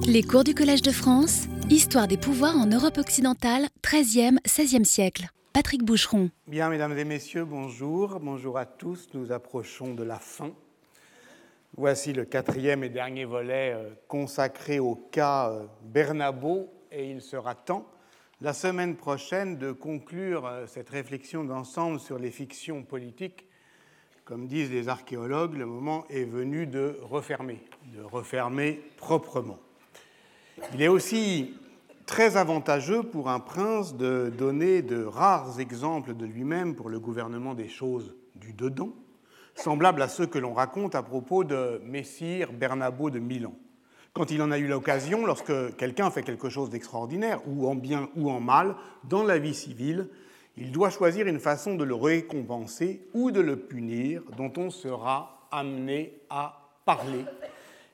Les cours du Collège de France, Histoire des pouvoirs en Europe occidentale, 13e, 16e siècle. Patrick Boucheron. Bien, mesdames et messieurs, bonjour. Bonjour à tous. Nous approchons de la fin. Voici le quatrième et dernier volet euh, consacré au cas euh, Bernabo et il sera temps la semaine prochaine de conclure euh, cette réflexion d'ensemble sur les fictions politiques. Comme disent les archéologues, le moment est venu de refermer, de refermer proprement. Il est aussi très avantageux pour un prince de donner de rares exemples de lui-même pour le gouvernement des choses du dedans, semblables à ceux que l'on raconte à propos de Messire Bernabo de Milan. Quand il en a eu l'occasion, lorsque quelqu'un fait quelque chose d'extraordinaire, ou en bien ou en mal, dans la vie civile, il doit choisir une façon de le récompenser ou de le punir dont on sera amené à parler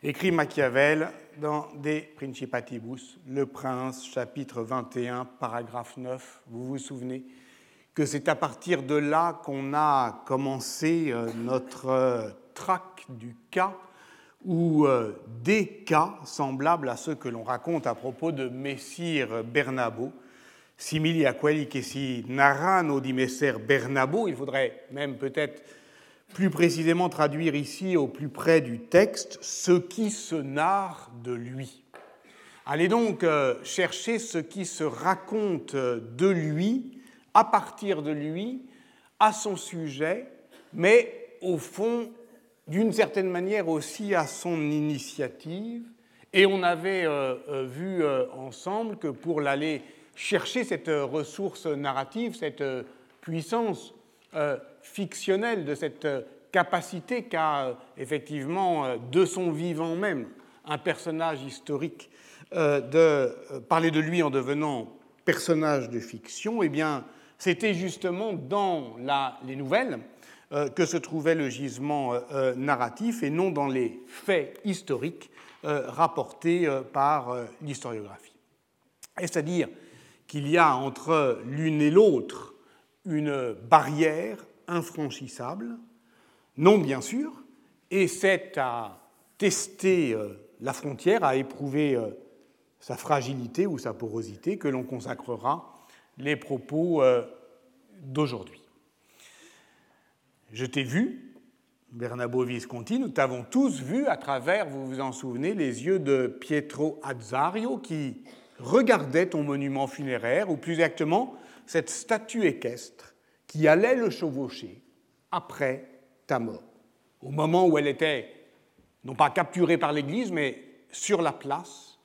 écrit Machiavel dans De Principatibus, Le Prince, chapitre 21, paragraphe 9. Vous vous souvenez que c'est à partir de là qu'on a commencé euh, notre euh, traque du cas ou euh, des cas semblables à ceux que l'on raconte à propos de Messire Bernabo, simili a quelli che si narrano di Messer Bernabo. Il faudrait même peut-être plus précisément traduire ici au plus près du texte ce qui se narre de lui. Allez donc euh, chercher ce qui se raconte de lui, à partir de lui, à son sujet, mais au fond, d'une certaine manière aussi à son initiative. Et on avait euh, euh, vu ensemble que pour l'aller chercher cette ressource narrative, cette puissance fictionnelle, de cette euh, capacité qu'a euh, effectivement euh, de son vivant même un personnage historique de parler de lui en devenant personnage de fiction, eh bien, c'était justement dans les nouvelles que se trouvait le gisement narratif et non dans les faits historiques rapportés par l'historiographie. C'est-à-dire qu'il y a entre l'une et l'autre une barrière infranchissable Non, bien sûr, et c'est à tester euh, la frontière, à éprouver euh, sa fragilité ou sa porosité que l'on consacrera les propos euh, d'aujourd'hui. Je t'ai vu, Bernabo Visconti, nous t'avons tous vu à travers, vous vous en souvenez, les yeux de Pietro Azzario qui regardait ton monument funéraire, ou plus exactement cette statue équestre qui allait le chevaucher après ta mort. Au moment où elle était, non pas capturée par l'Église, mais sur la place,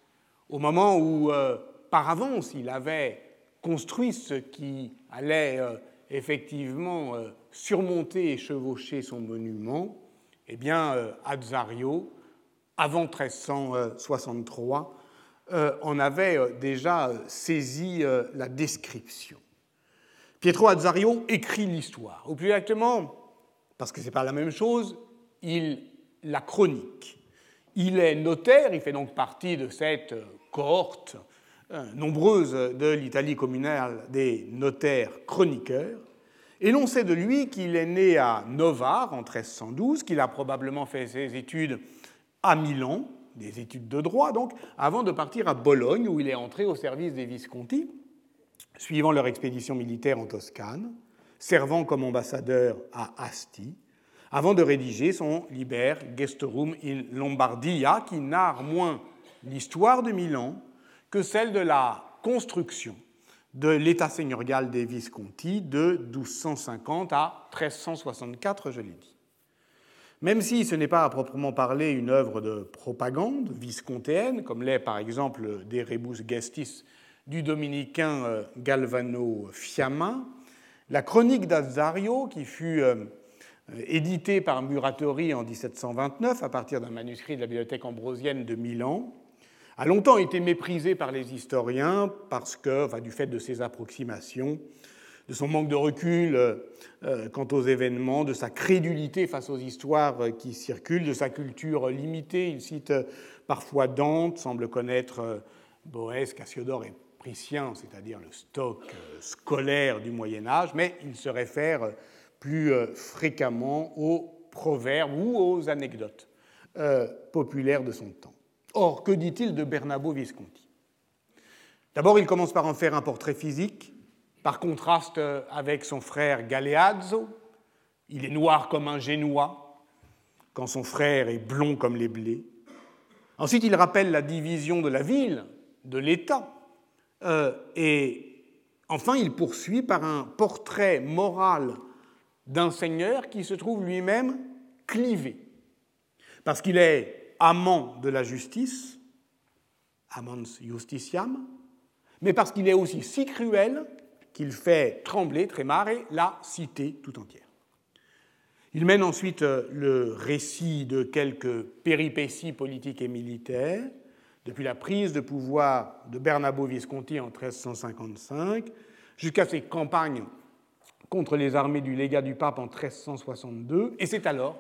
au moment où, euh, par avance, il avait construit ce qui allait euh, effectivement euh, surmonter et chevaucher son monument, eh bien, Azario, avant 1363, en avait déjà saisi la description. Pietro Azzario écrit l'histoire, ou plus exactement, parce que ce n'est pas la même chose, il la chronique. Il est notaire, il fait donc partie de cette cohorte euh, nombreuse de l'Italie communale des notaires chroniqueurs, et l'on sait de lui qu'il est né à Novare en 1312, qu'il a probablement fait ses études à Milan, des études de droit donc, avant de partir à Bologne, où il est entré au service des Visconti, suivant leur expédition militaire en Toscane, servant comme ambassadeur à Asti, avant de rédiger son Liber Gestorum in Lombardia, qui narre moins l'histoire de Milan que celle de la construction de l'état seigneurial des Visconti de 1250 à 1364, je l'ai dit. Même si ce n'est pas à proprement parler une œuvre de propagande viscontéenne, comme l'est par exemple des Rebus Gestis du dominicain euh, Galvano Fiamma, la chronique d'Azario, qui fut euh, éditée par Muratori en 1729 à partir d'un manuscrit de la bibliothèque ambrosienne de Milan, a longtemps été méprisée par les historiens parce que, enfin, du fait de ses approximations, de son manque de recul euh, quant aux événements, de sa crédulité face aux histoires qui circulent, de sa culture limitée. Il cite parfois Dante, semble connaître Boès, Cassiodore et c'est-à-dire le stock euh, scolaire du Moyen Âge, mais il se réfère plus euh, fréquemment aux proverbes ou aux anecdotes euh, populaires de son temps. Or, que dit-il de Bernabo Visconti? D'abord, il commence par en faire un portrait physique, par contraste avec son frère Galeazzo. Il est noir comme un génois, quand son frère est blond comme les blés. Ensuite, il rappelle la division de la ville, de l'État. Euh, et enfin, il poursuit par un portrait moral d'un seigneur qui se trouve lui-même clivé, parce qu'il est amant de la justice, amans justitiam, mais parce qu'il est aussi si cruel qu'il fait trembler, trémarrer la cité tout entière. Il mène ensuite euh, le récit de quelques péripéties politiques et militaires, depuis la prise de pouvoir de Bernabo Visconti en 1355 jusqu'à ses campagnes contre les armées du légat du pape en 1362, et c'est alors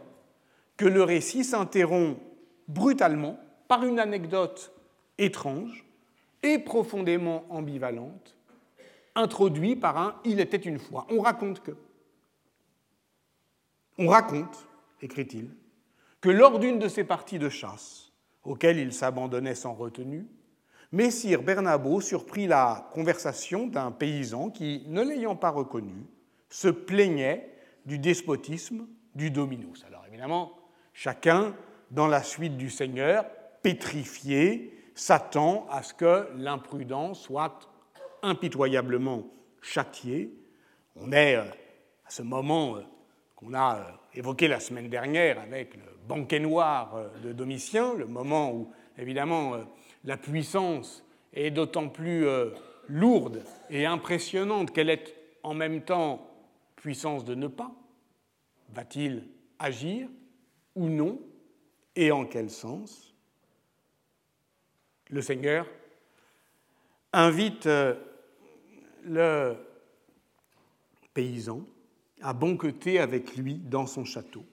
que le récit s'interrompt brutalement par une anecdote étrange et profondément ambivalente, introduite par un Il était une fois. On raconte que. On raconte, écrit-il, que lors d'une de ces parties de chasse, auxquelles il s'abandonnait sans retenue, Messire Bernabo surprit la conversation d'un paysan qui, ne l'ayant pas reconnu, se plaignait du despotisme du dominus. Alors évidemment, chacun, dans la suite du Seigneur, pétrifié, s'attend à ce que l'imprudent soit impitoyablement châtié. On est euh, à ce moment euh, qu'on a euh, évoqué la semaine dernière avec le banquet noir de Domitien, le moment où, évidemment, la puissance est d'autant plus lourde et impressionnante qu'elle est en même temps puissance de ne pas Va-t-il agir ou non Et en quel sens? Le Seigneur invite euh, le paysan à banqueter avec lui dans son château.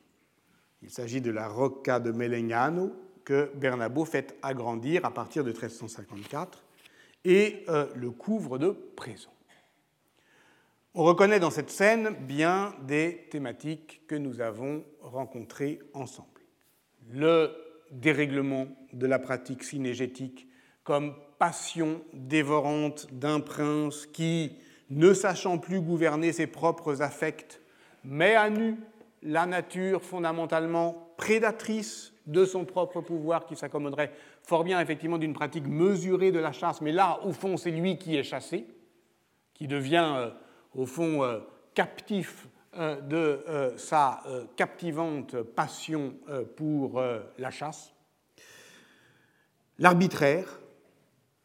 Il s'agit de la Rocca de Melegnano que Bernabo fait agrandir à partir de 1354 et euh, le couvre de présents. On reconnaît dans cette scène bien des thématiques que nous avons rencontrées ensemble. Le dérèglement de la pratique synégétique comme passion dévorante d'un prince qui, ne sachant plus gouverner ses propres affects, met à nu la nature fondamentalement prédatrice de son propre pouvoir qui s'accommoderait fort bien effectivement d'une pratique mesurée de la chasse, mais là, au fond, c'est lui qui est chassé, qui devient euh, au fond euh, captif euh, de sa captivante passion pour la chasse. L'arbitraire,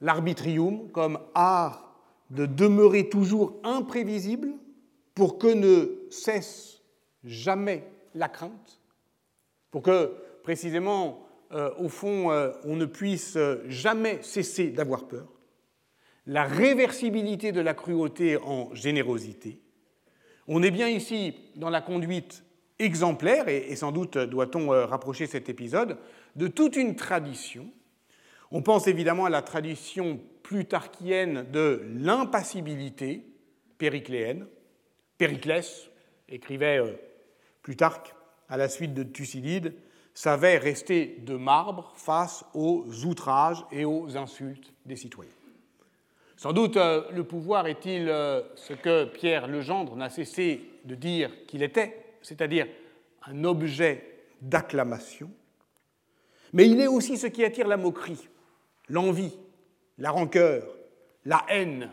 l'arbitrium comme art de demeurer toujours imprévisible pour que ne cesse jamais la crainte, pour que précisément, au fond, on ne puisse jamais cesser d'avoir peur la réversibilité de la cruauté en générosité. On est bien ici dans la conduite exemplaire, et, sans doute doit-on euh, rapprocher cet épisode, de toute une tradition. On pense évidemment à la tradition plutarchienne de l'impassibilité péricléenne. Périclès écrivait euh, Plutarque à la suite de Thucydide, savait rester de marbre face aux outrages et aux insultes des citoyens. Sans doute, euh, le pouvoir est-il euh, ce que Pierre Legendre n'a cessé de dire qu'il était, c'est-à-dire un objet d'acclamation, mais il est aussi ce qui attire la moquerie, l'envie, la rancœur, la haine.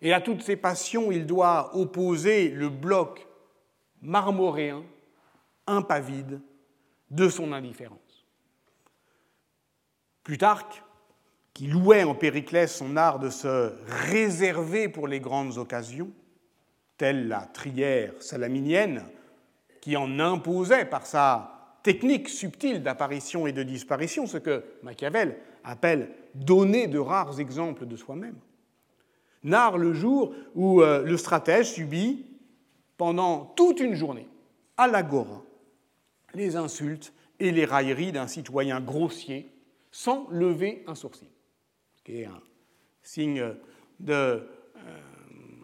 Et à toutes ces passions, il doit opposer le bloc marmoréen, impavide, de son indifférence. Plutarque qui louait en Périclès son art de se réserver pour les grandes occasions, telle la trière salaminienne, qui en imposait par sa technique subtile d'apparition et de disparition ce que Machiavel appelle donner de rares exemples de soi-même. Narre le jour où euh, le stratège subit pendant toute une journée à l'agora les insultes et les railleries d'un citoyen grossier sans lever un sourcil qui est un signe de euh,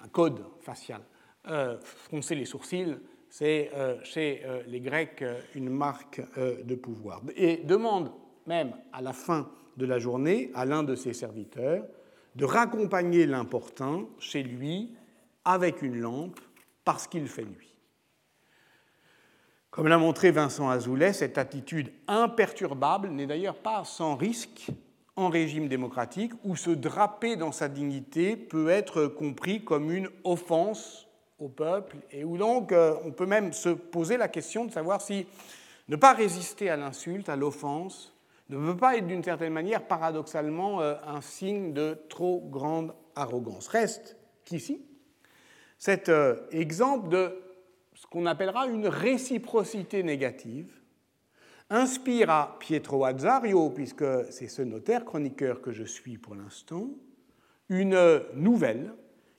un code facial. Euh, froncer les sourcils, c'est euh, chez les Grecs une marque de pouvoir. Et demande même à la fin de la journée à l'un de ses serviteurs de raccompagner l'importun chez lui avec une lampe parce qu'il fait nuit. Comme l'a montré Vincent Azoulay, cette attitude imperturbable n'est d'ailleurs pas sans risque en régime démocratique où se draper dans sa dignité peut être compris comme une offense au peuple et où donc euh, on peut même se poser la question de savoir si ne pas résister à l'insulte, à l'offense, ne peut pas être d'une certaine manière paradoxalement euh, un signe de trop grande arrogance. Reste qu'ici, cet euh, exemple de ce qu'on appellera une réciprocité négative inspire à Pietro Azzario, puisque c'est ce notaire chroniqueur que je suis pour l'instant, une nouvelle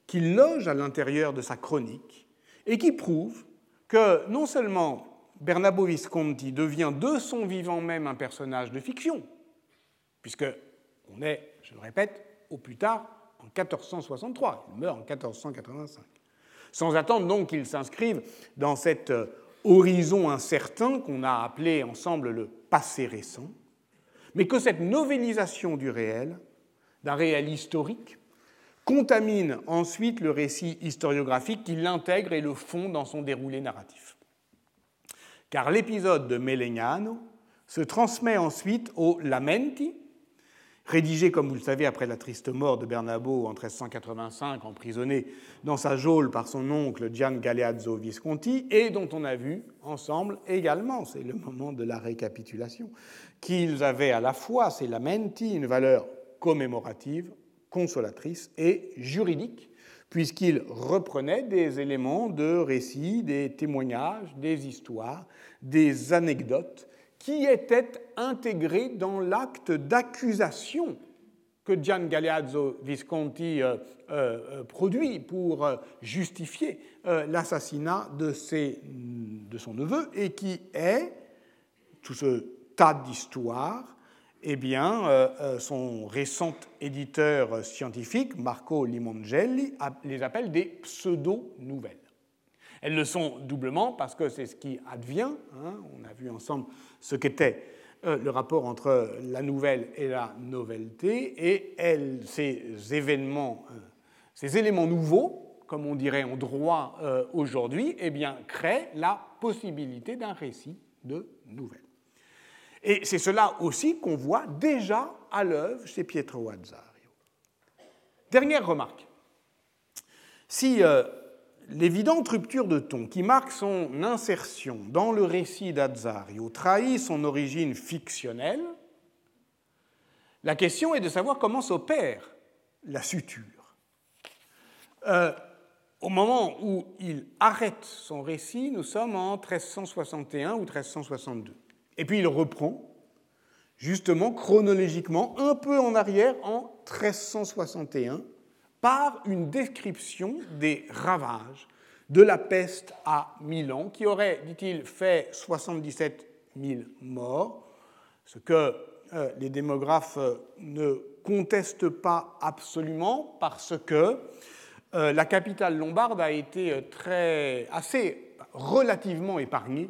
qu'il loge à l'intérieur de sa chronique et qui prouve que non seulement Bernabo Visconti devient de son vivant même un personnage de fiction, puisque on est, je le répète, au plus tard en 1463, il meurt en 1485, sans attendre donc qu'il s'inscrive dans cet euh, horizon incertain qu'on a appelé ensemble le passé récent, mais que cette novélisation du réel, d'un réel historique, contamine ensuite le récit historiographique qui l'intègre et le fond dans son déroulé narratif. Car l'épisode de Melegnano se transmet ensuite au Lamenti, rédigé, comme vous le savez, après la triste mort de Bernabo en 1385, emprisonné dans sa geôle par son oncle Gian Galeazzo Visconti, et dont on a vu ensemble également, c'est le moment de la récapitulation, qu'ils avaient à la fois, ces lamenti, une valeur commémorative, consolatrice et juridique, puisqu'ils reprenaient des éléments de récits, des témoignages, des histoires, des anecdotes qui était intégré dans l'acte d'accusation que Gian Galeazzo Visconti euh, euh, euh, produit pour justifier l'assassinat de, de, son neveu et qui est, tout ce tas d'histoires, eh bien, son récent éditeur scientifique, Marco Limongelli, les appelle des pseudo-nouvelles. Elles le sont doublement parce que c'est ce qui advient. Hein, on a vu ensemble ce qu'était euh, le rapport entre la nouvelle et la novelleté, et ces événements, euh, ces éléments nouveaux, comme on dirait en droit euh, aujourd'hui, eh bien, créent la possibilité d'un récit de nouvelle. Et c'est cela aussi qu'on voit déjà à l'œuvre chez Pietro Azzario. Dernière remarque. Si L'évidente rupture de ton qui marque son insertion dans le récit d'Azzario trahit son origine fictionnelle. La question est de savoir comment s'opère la suture. Euh, au moment où il arrête son récit, nous sommes en 1361 ou 1362. Et puis il reprend, justement chronologiquement, un peu en arrière en 1361 par une description des ravages de la peste à Milan, qui aurait, dit-il, fait 77 000 morts, ce que euh, les démographes euh, ne contestent pas absolument parce que euh, la capitale lombarde a été très, assez relativement épargnée,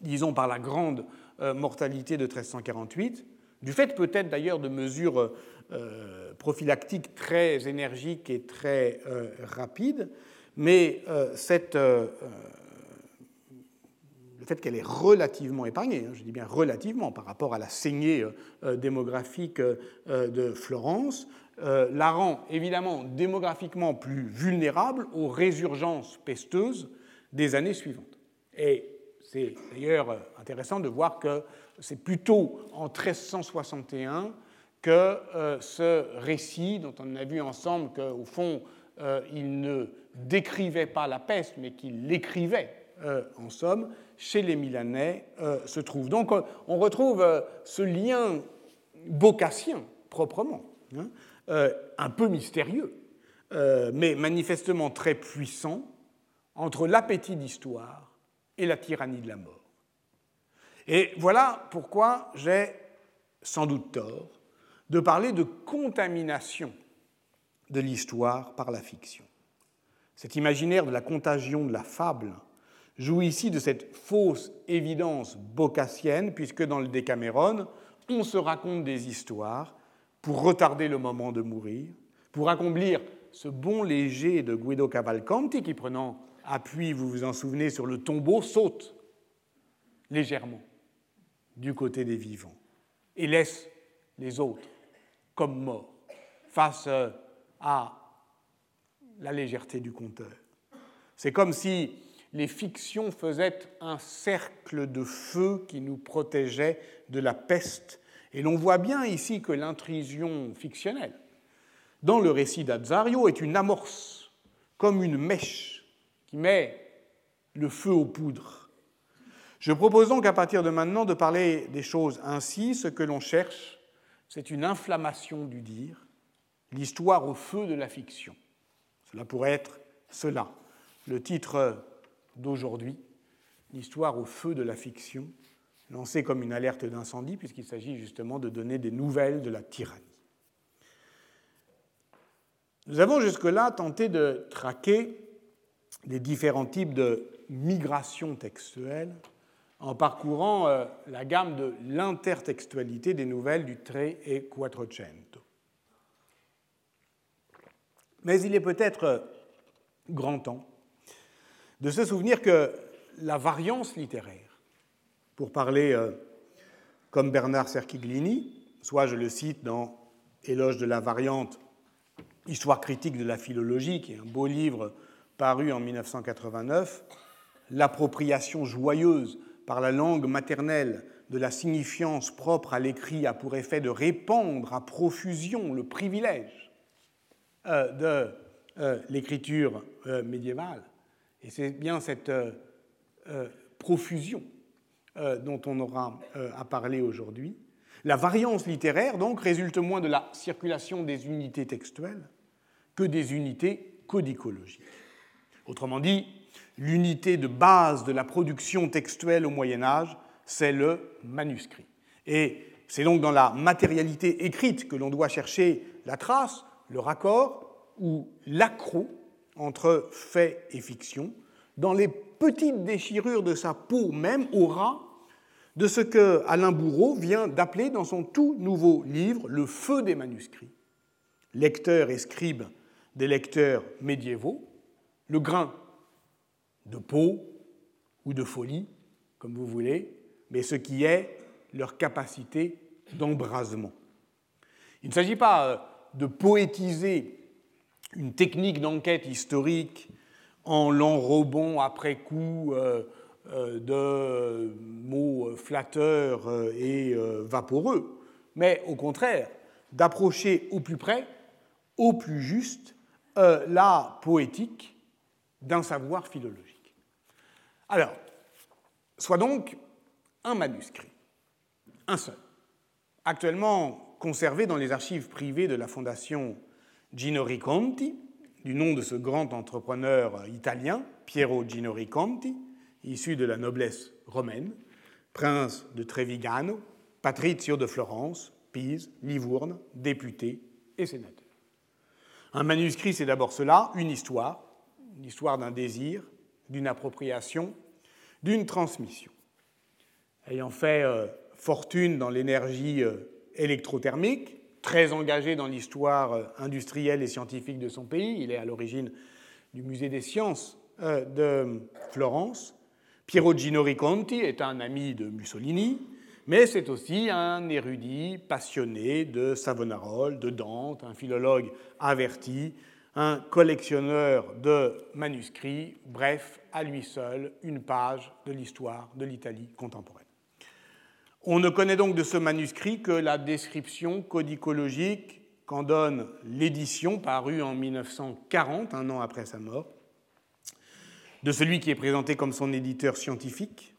disons par la grande mortalité de 1348, du fait peut-être d'ailleurs de mesures euh, prophylactique très énergique et très euh, rapide, mais euh, le fait qu'elle est relativement épargnée, hein, je dis bien relativement par rapport à la saignée démographique de Florence, la rend évidemment démographiquement plus vulnérable aux résurgences pesteuses des années suivantes. Et c'est d'ailleurs intéressant de voir que c'est plutôt en 1361 que euh, ce récit, dont on a vu ensemble qu'au fond, euh, il ne décrivait pas la peste, mais qu'il l'écrivait, euh, en somme, chez les Milanais se trouve. Donc on retrouve ce lien bocassien, proprement, hein, un peu mystérieux, mais manifestement très puissant, entre l'appétit d'histoire et la tyrannie de la mort. Et voilà pourquoi j'ai sans doute tort de parler de contamination de l'histoire par la fiction. Cet imaginaire de la contagion de la fable joue ici de cette fausse évidence bocassienne, puisque dans le Décaméron, on se raconte des histoires pour retarder le moment de mourir, pour accomplir ce bon léger de Guido Cavalcanti qui, prenant appui, vous vous en souvenez, sur le tombeau, saute légèrement du côté des vivants et laisse les autres comme morts face à la légèreté du conteur. C'est comme si les fictions faisaient un cercle de feu qui nous protégeait de la peste. Et l'on voit bien ici que l'intrusion fictionnelle dans le récit d'Azario est une amorce, comme une mèche qui met le feu aux poudres. Je propose donc à partir de maintenant de parler des choses ainsi. Ce que l'on cherche, c'est une inflammation du dire, l'histoire au feu de la fiction. Cela pourrait être cela. Le titre d'aujourd'hui, l'histoire au feu de la fiction, lancée comme une alerte d'incendie, puisqu'il s'agit justement de donner des nouvelles de la tyrannie. Nous avons jusque-là tenté de traquer les différents types de migration textuelle en parcourant euh, la gamme de l'intertextualité des nouvelles du Tre et Quattrocento. Mais il est peut-être grand temps de se souvenir que la variance littéraire, pour parler euh, comme Bernard Cerchiglini, soit je le cite dans Éloge de la variante, Histoire critique de la philologie, qui est un beau livre paru en 1989, l'appropriation joyeuse par la langue maternelle de la signifiance propre à l'écrit a pour effet de répandre à profusion le privilège euh, de euh, l'écriture médiévale, et c'est bien cette euh, euh, profusion euh, dont on aura à parler aujourd'hui. La variance littéraire, donc, résulte moins de la circulation des unités textuelles que des unités codicologiques. Autrement dit, l'unité de base de la production textuelle au Moyen Âge, c'est le manuscrit. Et c'est donc dans la matérialité écrite que l'on doit chercher la trace, le raccord ou l'accro entre fait et fiction, dans les petites déchirures de sa peau même, aura de ce que Alain Bourreau vient d'appeler dans son tout nouveau livre Le feu des manuscrits. Lecteur et scribe des lecteurs médiévaux, le grain de peau ou de folie, comme vous voulez, mais ce qui est leur capacité d'embrasement. Il ne s'agit pas euh, de poétiser une technique d'enquête historique en l'enrobant après coup euh, euh, de mots flatteurs et vaporeux, mais au contraire d'approcher au plus près, au plus juste, la poétique d'un savoir philologique. Alors, soit donc un manuscrit, un seul, actuellement conservé dans les archives privées de la Fondation Gino Riconti, du nom de ce grand entrepreneur italien, Piero Gino Riconti, issu de la noblesse romaine, prince de Trevigano, patrizio de Florence, Pise, Livourne, député et sénateur. Un manuscrit, c'est d'abord cela, une histoire, une histoire d'un désir, d'une appropriation, d'une transmission. Ayant fait euh, fortune dans l'énergie euh, électrothermique, très engagé dans l'histoire euh, industrielle et scientifique de son pays. Il est à l'origine du musée des sciences de Florence. Piero Gino Riconti est un ami de Mussolini, mais c'est aussi un érudit passionné de Savonarole, de Dante, un philologue averti, un collectionneur de manuscrits, bref, à lui seul, une page de l'histoire de l'Italie contemporaine. On ne connaît donc de ce manuscrit que la description codicologique qu'en donne l'édition parue en 1940, un an après sa mort, de celui qui est présenté comme son éditeur scientifique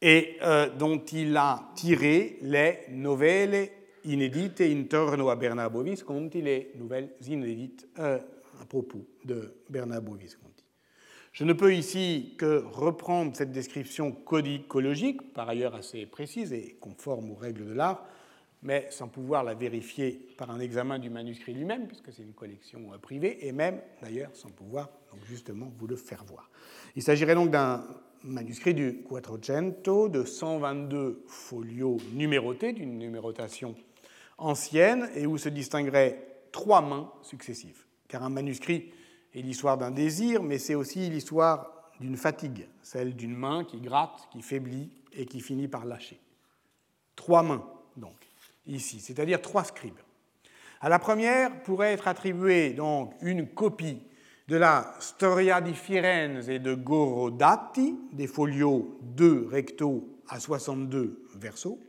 et euh, dont il a tiré les novelle inédites intorno a Bernabo Visconti, les nouvelles inédites euh, à propos de Bernabo Visconti. Je ne peux ici que reprendre cette description codicologique, par ailleurs assez précise et conforme aux règles de l'art, mais sans pouvoir la vérifier par un examen du manuscrit lui-même, puisque c'est une collection euh, privée, et même d'ailleurs sans pouvoir justement vous le faire voir. Il s'agirait donc d'un manuscrit du Quattrocento de 122 folios numérotés, d'une numérotation ancienne, et où se distingueraient trois mains successives. Car un manuscrit est l'histoire d'un désir, mais c'est aussi l'histoire d'une fatigue, celle d'une main qui gratte, qui faiblit et qui finit par lâcher. Trois mains, donc, ici, c'est-à-dire trois scribes. À la première pourrait être attribuée donc une copie de la Storia di Firenze de Gorodati, des folios 2 recto à 62 verso,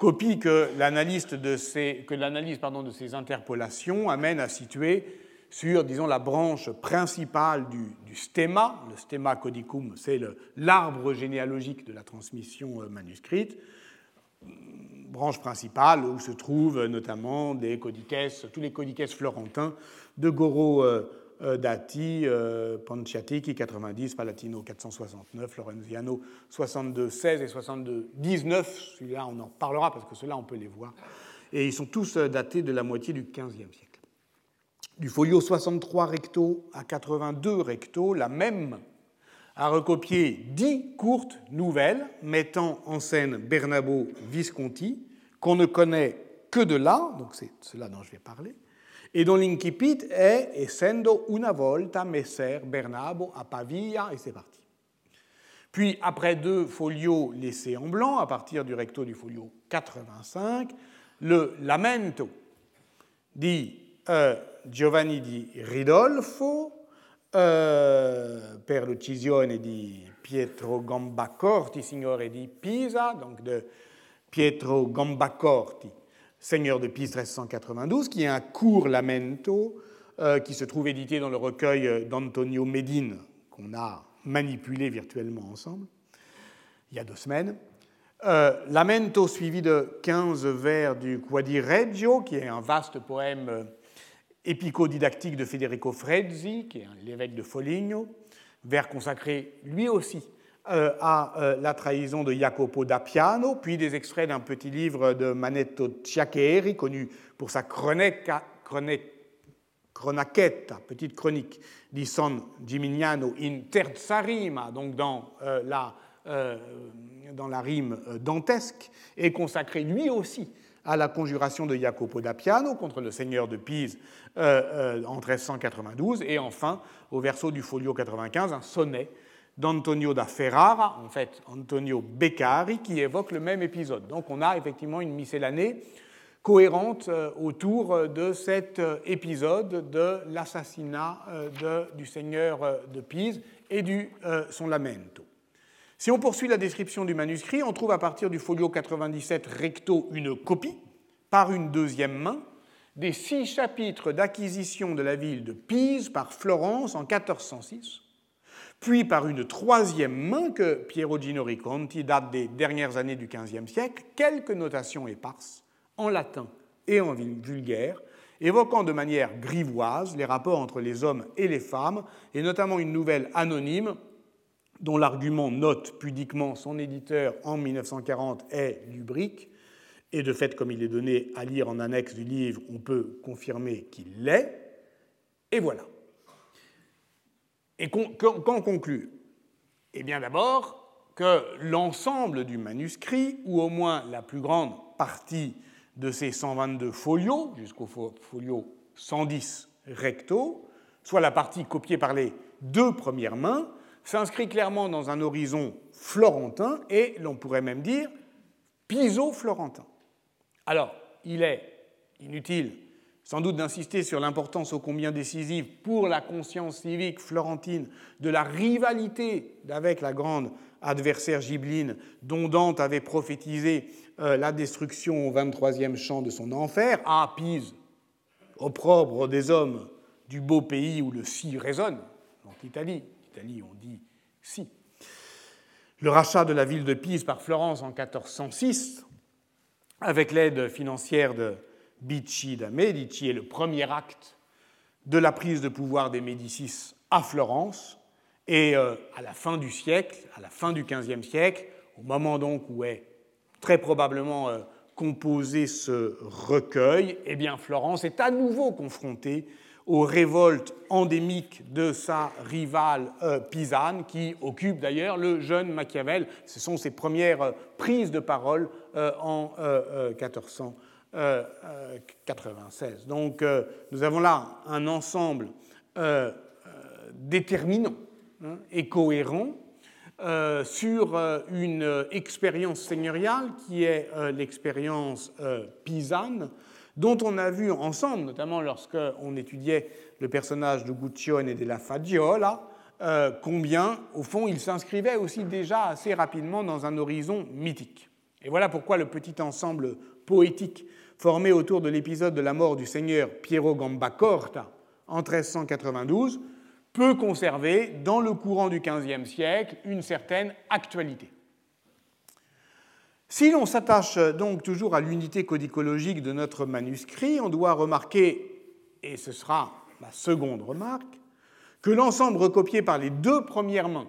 copie que l'analyse de, ces, de ces interpolations amène à situer sur, disons, la branche principale du, du stemma. Le stemma codicum, c'est l'arbre généalogique de la transmission euh, manuscrite. Branche principale où se trouvent notamment des codices, tous les codices florentins de Goro euh, Dati, Panciatichi 90, Palatino 469, Lorenziano 62, 16 et 62, 19. Celui-là, on en parlera parce que ceux-là, on peut les voir. Et ils sont tous datés de la moitié du XVe siècle du folio 63 recto à 82 recto, la même a recopié dix courtes nouvelles mettant en scène Bernabo Visconti, qu'on ne connaît que de là, donc c'est cela dont je vais parler, et dont l'incipit est Essendo una volta messer Bernabo a Pavia, et c'est parti. Puis, après deux folios laissés en blanc, à partir du recto du folio 85, le Lamento dit euh, Giovanni di Ridolfo, euh, per l'uccisione di Pietro Gambacorti, signore di Pisa, donc de Pietro Gambacorti, seigneur de Pise 1392, qui est un court lamento euh, qui se trouve édité dans le recueil d'Antonio Medine, qu'on a manipulé virtuellement ensemble il y a deux semaines. Euh, lamento suivi de 15 vers du Quadireggio, qui est un vaste poème épico-didactique de Federico Frezzi, qui est l'évêque de Foligno, vers consacré lui aussi euh, à euh, la trahison de Jacopo da Piano, puis des extraits d'un petit livre de Manetto Ciaccheri, connu pour sa petite chronique di San Gimignano in terza rima, donc dans, euh, la, rime dantesque, et consacré lui aussi à la conjuration de Jacopo da Piano contre le seigneur de Pise euh, euh, en 1392, et enfin, au verso du folio 95, un sonnet d'Antonio da Ferrara, en fait Antonio Beccari, qui évoque le même épisode. Donc on a effectivement une miscellanée cohérente euh, autour de cet épisode de l'assassinat du seigneur de Pise et du son lamento. Si on poursuit la description du manuscrit, on trouve à partir du folio 97 recto une copie, par une deuxième main, des six chapitres d'acquisition de la ville de Pise par Florence en 1406, puis par une troisième main que Piero Gino Riconti date des dernières années du XVe siècle, quelques notations éparses en latin et en vulgaire, évoquant de manière grivoise les rapports entre les hommes et les femmes, et notamment une nouvelle anonyme dont l'argument note pudiquement son éditeur en 1940 est lubrique, et de fait, comme il est donné à lire en annexe du livre, on peut confirmer qu'il l'est, et voilà. Et qu'en conclut Eh bien d'abord que l'ensemble du manuscrit, ou au moins la plus grande partie de ces 122 folios, jusqu'au folio 110 recto, soit la partie copiée par les deux premières mains, s'inscrit clairement dans un horizon florentin et l'on pourrait même dire piso-florentin. Alors, il est inutile sans doute d'insister sur l'importance ô combien décisive pour la conscience civique florentine de la rivalité avec la grande adversaire gibline dont Dante avait prophétisé euh, la destruction au 23e champ de son enfer, à Pise, opprobre des hommes du beau pays où le si résonne, donc l'Italie, Italie, on dit si. Le rachat de la ville de Pise par Florence en 1406, avec l'aide financière de Bicci da Medici, est le premier acte de la prise de pouvoir des Médicis à Florence. Et euh, à la fin du siècle, à la fin du XVe siècle, au moment donc où est très probablement euh, composé ce recueil, eh bien Florence est à nouveau confrontée aux révoltes endémiques de sa rivale euh, Pisane, qui occupe d'ailleurs le jeune Machiavel. Ce sont ses premières euh, prises de parole euh, en 1496. Donc nous avons là un ensemble déterminant hein, et cohérent sur une expérience seigneuriale qui est l'expérience pisane dont on a vu ensemble, notamment lorsqu'on étudiait le personnage de Guccione et de la Fagiola, euh, combien, au fond, il s'inscrivait aussi déjà assez rapidement dans un horizon mythique. Et voilà pourquoi le petit ensemble poétique formé autour de l'épisode de la mort du seigneur Piero Gambacorta en 1392 peut conserver, dans le courant du XVe siècle, une certaine actualité. Si l'on s'attache donc toujours à l'unité codicologique de notre manuscrit, on doit remarquer, et ce sera ma seconde remarque, que l'ensemble recopié par les deux premières mains,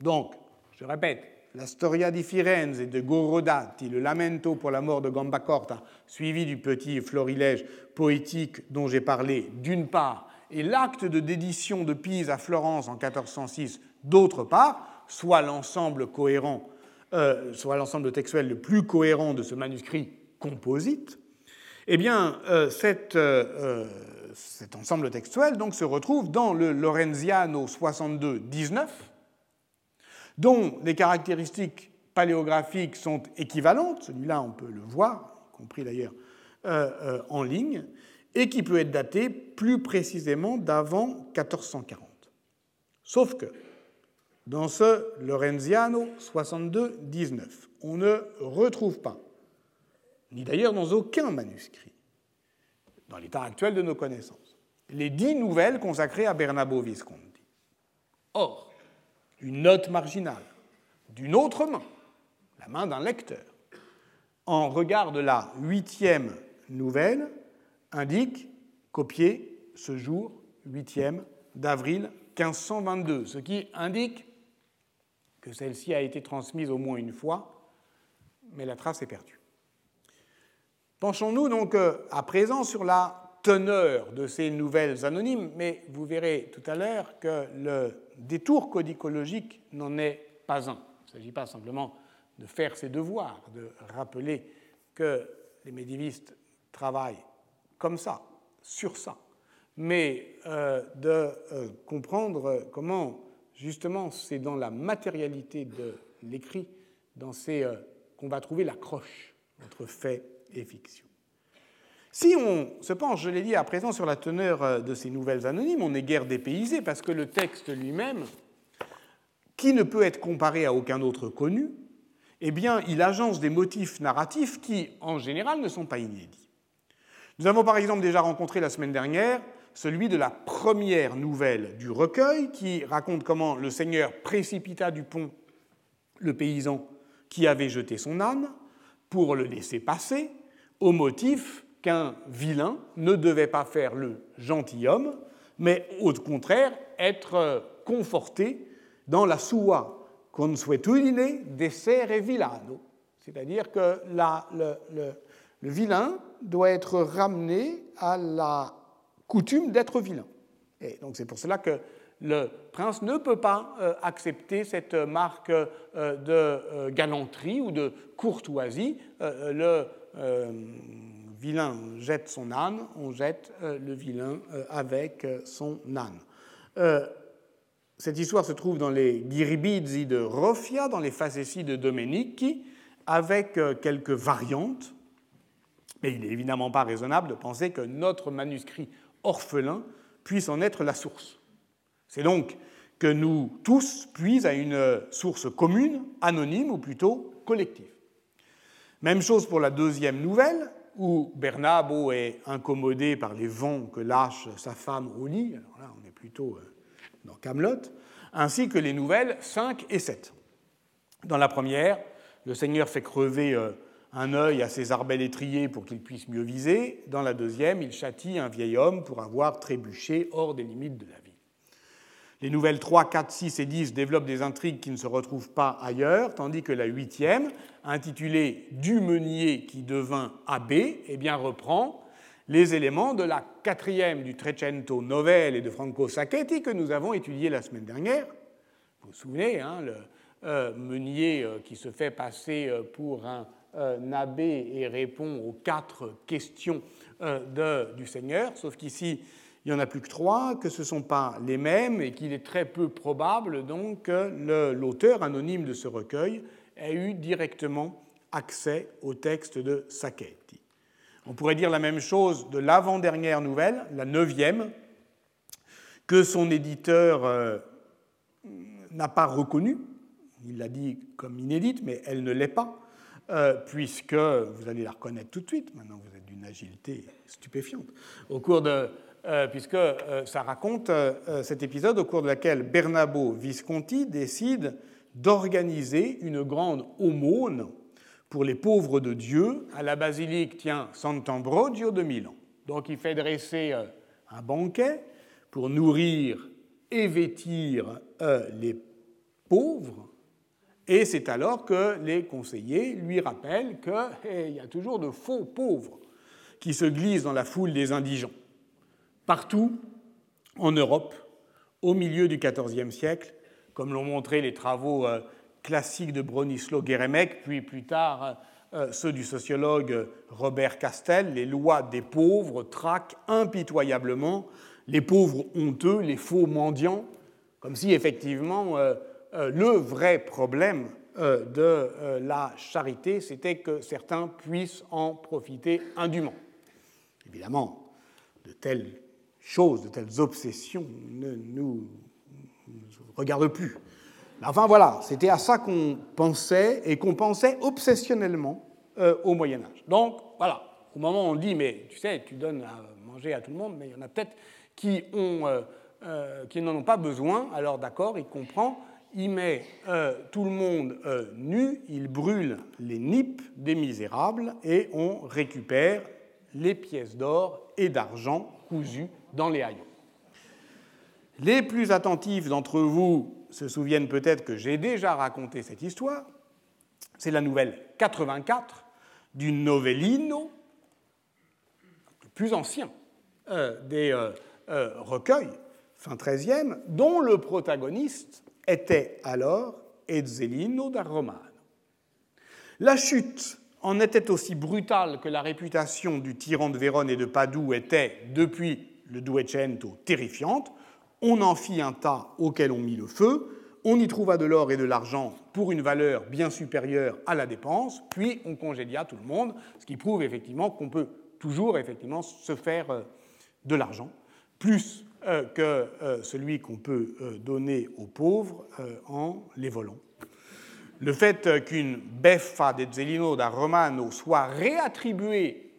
donc, je répète, la Storia di Firenze de Gorodati, le Lamento pour la mort de Gambacorta, suivi du petit florilège poétique dont j'ai parlé d'une part, et l'acte de dédition de Pise à Florence en 1406 d'autre part, soit l'ensemble cohérent euh, soit l'ensemble textuel le plus cohérent de ce manuscrit composite, eh bien, euh, euh, cet ensemble textuel donc, se retrouve dans le Lorenziano 62-19, dont les caractéristiques paléographiques sont équivalentes, celui-là on peut le voir, y compris d'ailleurs en ligne, et qui peut être daté plus précisément d'avant 1440. Sauf que dans ce Lorenziano 62-19. On ne retrouve pas, ni d'ailleurs dans aucun manuscrit, dans l'état actuel de nos connaissances, les dix nouvelles consacrées à Bernabo Visconti. Or, une note marginale d'une autre main, la main d'un lecteur, en regard de la huitième nouvelle, indique copier ce jour 8e d'avril 1522, ce qui indique que celle-ci a été transmise au moins une fois, mais la trace est perdue. Penchons-nous donc euh, à présent sur la teneur de ces nouvelles anonymes, mais vous verrez tout à l'heure que le détour codicologique n'en est pas un. Il ne s'agit pas simplement de faire ses devoirs, de rappeler que les médiévistes travaillent comme ça, sur ça, mais euh, de euh, comprendre comment justement, c'est dans la matérialité de l'écrit, dans ces euh, qu'on va trouver l'accroche entre fait et fiction. Si on se penche, je l'ai dit à présent, sur la teneur euh, de ces nouvelles anonymes, on est guère dépaysé parce que le texte lui-même, qui ne peut être comparé à aucun autre connu, eh bien, il agence des motifs narratifs qui, en général, ne sont pas inédits. Nous avons par exemple déjà rencontré la semaine dernière celui de la première nouvelle du recueil, qui raconte comment le seigneur précipita du pont le paysan qui avait jeté son âne pour le laisser passer, au motif qu'un vilain ne devait pas faire le gentilhomme, mais au contraire être conforté dans la sua consuetudine d'essere villano, c'est-à-dire que le, vilain doit être ramené à la coutume d'être vilain. Et donc c'est pour cela que le prince ne peut pas euh, accepter cette marque euh, de euh, galanterie ou de courtoisie. le vilain jette son âne, on jette le vilain avec son âne. cette histoire se trouve dans les Ghiribizzi de Rofia, dans les facéties de Domenici, avec quelques variantes. Mais il n'est évidemment pas raisonnable de penser que notre manuscrit orphelin puisse en être la source. C'est donc que nous tous puisent à une source commune, anonyme ou plutôt collective. Même chose pour la deuxième nouvelle, où Bernabo est incommodé par les vents que lâche sa femme au lit, alors là on est plutôt euh, dans Camelot, ainsi que les nouvelles 5 et 7. Dans la première, le Seigneur fait crever euh, un œil à ses arbalétriers pour qu'il puisse mieux viser. Dans la deuxième, il châtie un vieil homme pour avoir trébuché hors des limites de la ville. Les nouvelles 3, 4, 6 et 10 développent des intrigues qui ne se retrouvent pas ailleurs, tandis que la huitième, intitulée Du meunier qui devint abbé, eh bien, reprend les éléments de la quatrième du Trecento Novelle et de Franco Sacchetti que nous avons étudié la semaine dernière. Vous vous souvenez, hein, le euh, meunier euh, qui se fait passer euh, pour un abbé et répond aux quatre questions du Seigneur, sauf qu'ici, il n'y en a plus que trois, que ce ne sont pas les mêmes et qu'il est très peu probable donc que l'auteur anonyme de ce recueil ait eu directement accès au texte de Sacchetti. On pourrait dire la même chose de l'avant-dernière nouvelle, la neuvième, que son éditeur euh, n'a pas reconnue. Il l'a dit comme inédite, mais elle ne l'est pas, euh, puisque vous allez la reconnaître tout de suite. Maintenant, vous êtes d'une agilité stupéfiante. Au cours de, puisque ça raconte cet épisode au cours de laquelle Bernabo Visconti décide d'organiser une grande aumône pour les pauvres de Dieu à la basilique tient Sant'Ambrogio de Milan. Donc il fait dresser euh, un banquet pour nourrir et vêtir euh, les pauvres. Et c'est alors que les conseillers lui rappellent qu'il y a toujours de faux pauvres qui se glissent dans la foule des indigents. Partout en Europe, au milieu du XIVe siècle, comme l'ont montré les travaux euh, classiques de Bronislaw Geremek, puis plus tard euh, ceux du sociologue Robert Castel, les lois des pauvres traquent impitoyablement les pauvres honteux, les faux mendiants, comme si effectivement euh, euh, le vrai problème de la charité, c'était que certains puissent en profiter indûment. Évidemment, de telles choses, de telles obsessions ne nous regardent plus. Enfin voilà, c'était à ça qu'on pensait et qu'on pensait obsessionnellement euh, au Moyen Âge. Donc voilà, au moment où on dit, mais tu sais, tu donnes à manger à tout le monde, mais il y en a peut-être qui, euh, euh, qui n'en ont pas besoin, alors d'accord, il comprend, il met tout le monde nu, il brûle les nippes des misérables et on récupère les pièces d'or et d'argent cousues dans les haillons. Les plus attentifs d'entre vous se souviennent peut-être que j'ai déjà raconté cette histoire. C'est la nouvelle 84 du Novellino, le plus ancien euh, des euh, euh, recueils, fin XIIIe, dont le protagoniste était alors Ezzelino da Romano. La chute en était aussi brutale que la réputation du tyran de Vérone et de Padoue était, depuis le Duecento, terrifiante. On en fit un tas auquel on mit le feu, on y trouva de l'or et de l'argent pour une valeur bien supérieure à la dépense, puis on congédia tout le monde, ce qui prouve effectivement qu'on peut toujours effectivement se faire euh, de l'argent, plus euh, que euh, celui qu'on peut donner aux pauvres en les volant. Le fait qu'une beffa de Zellino da Romano soit réattribuée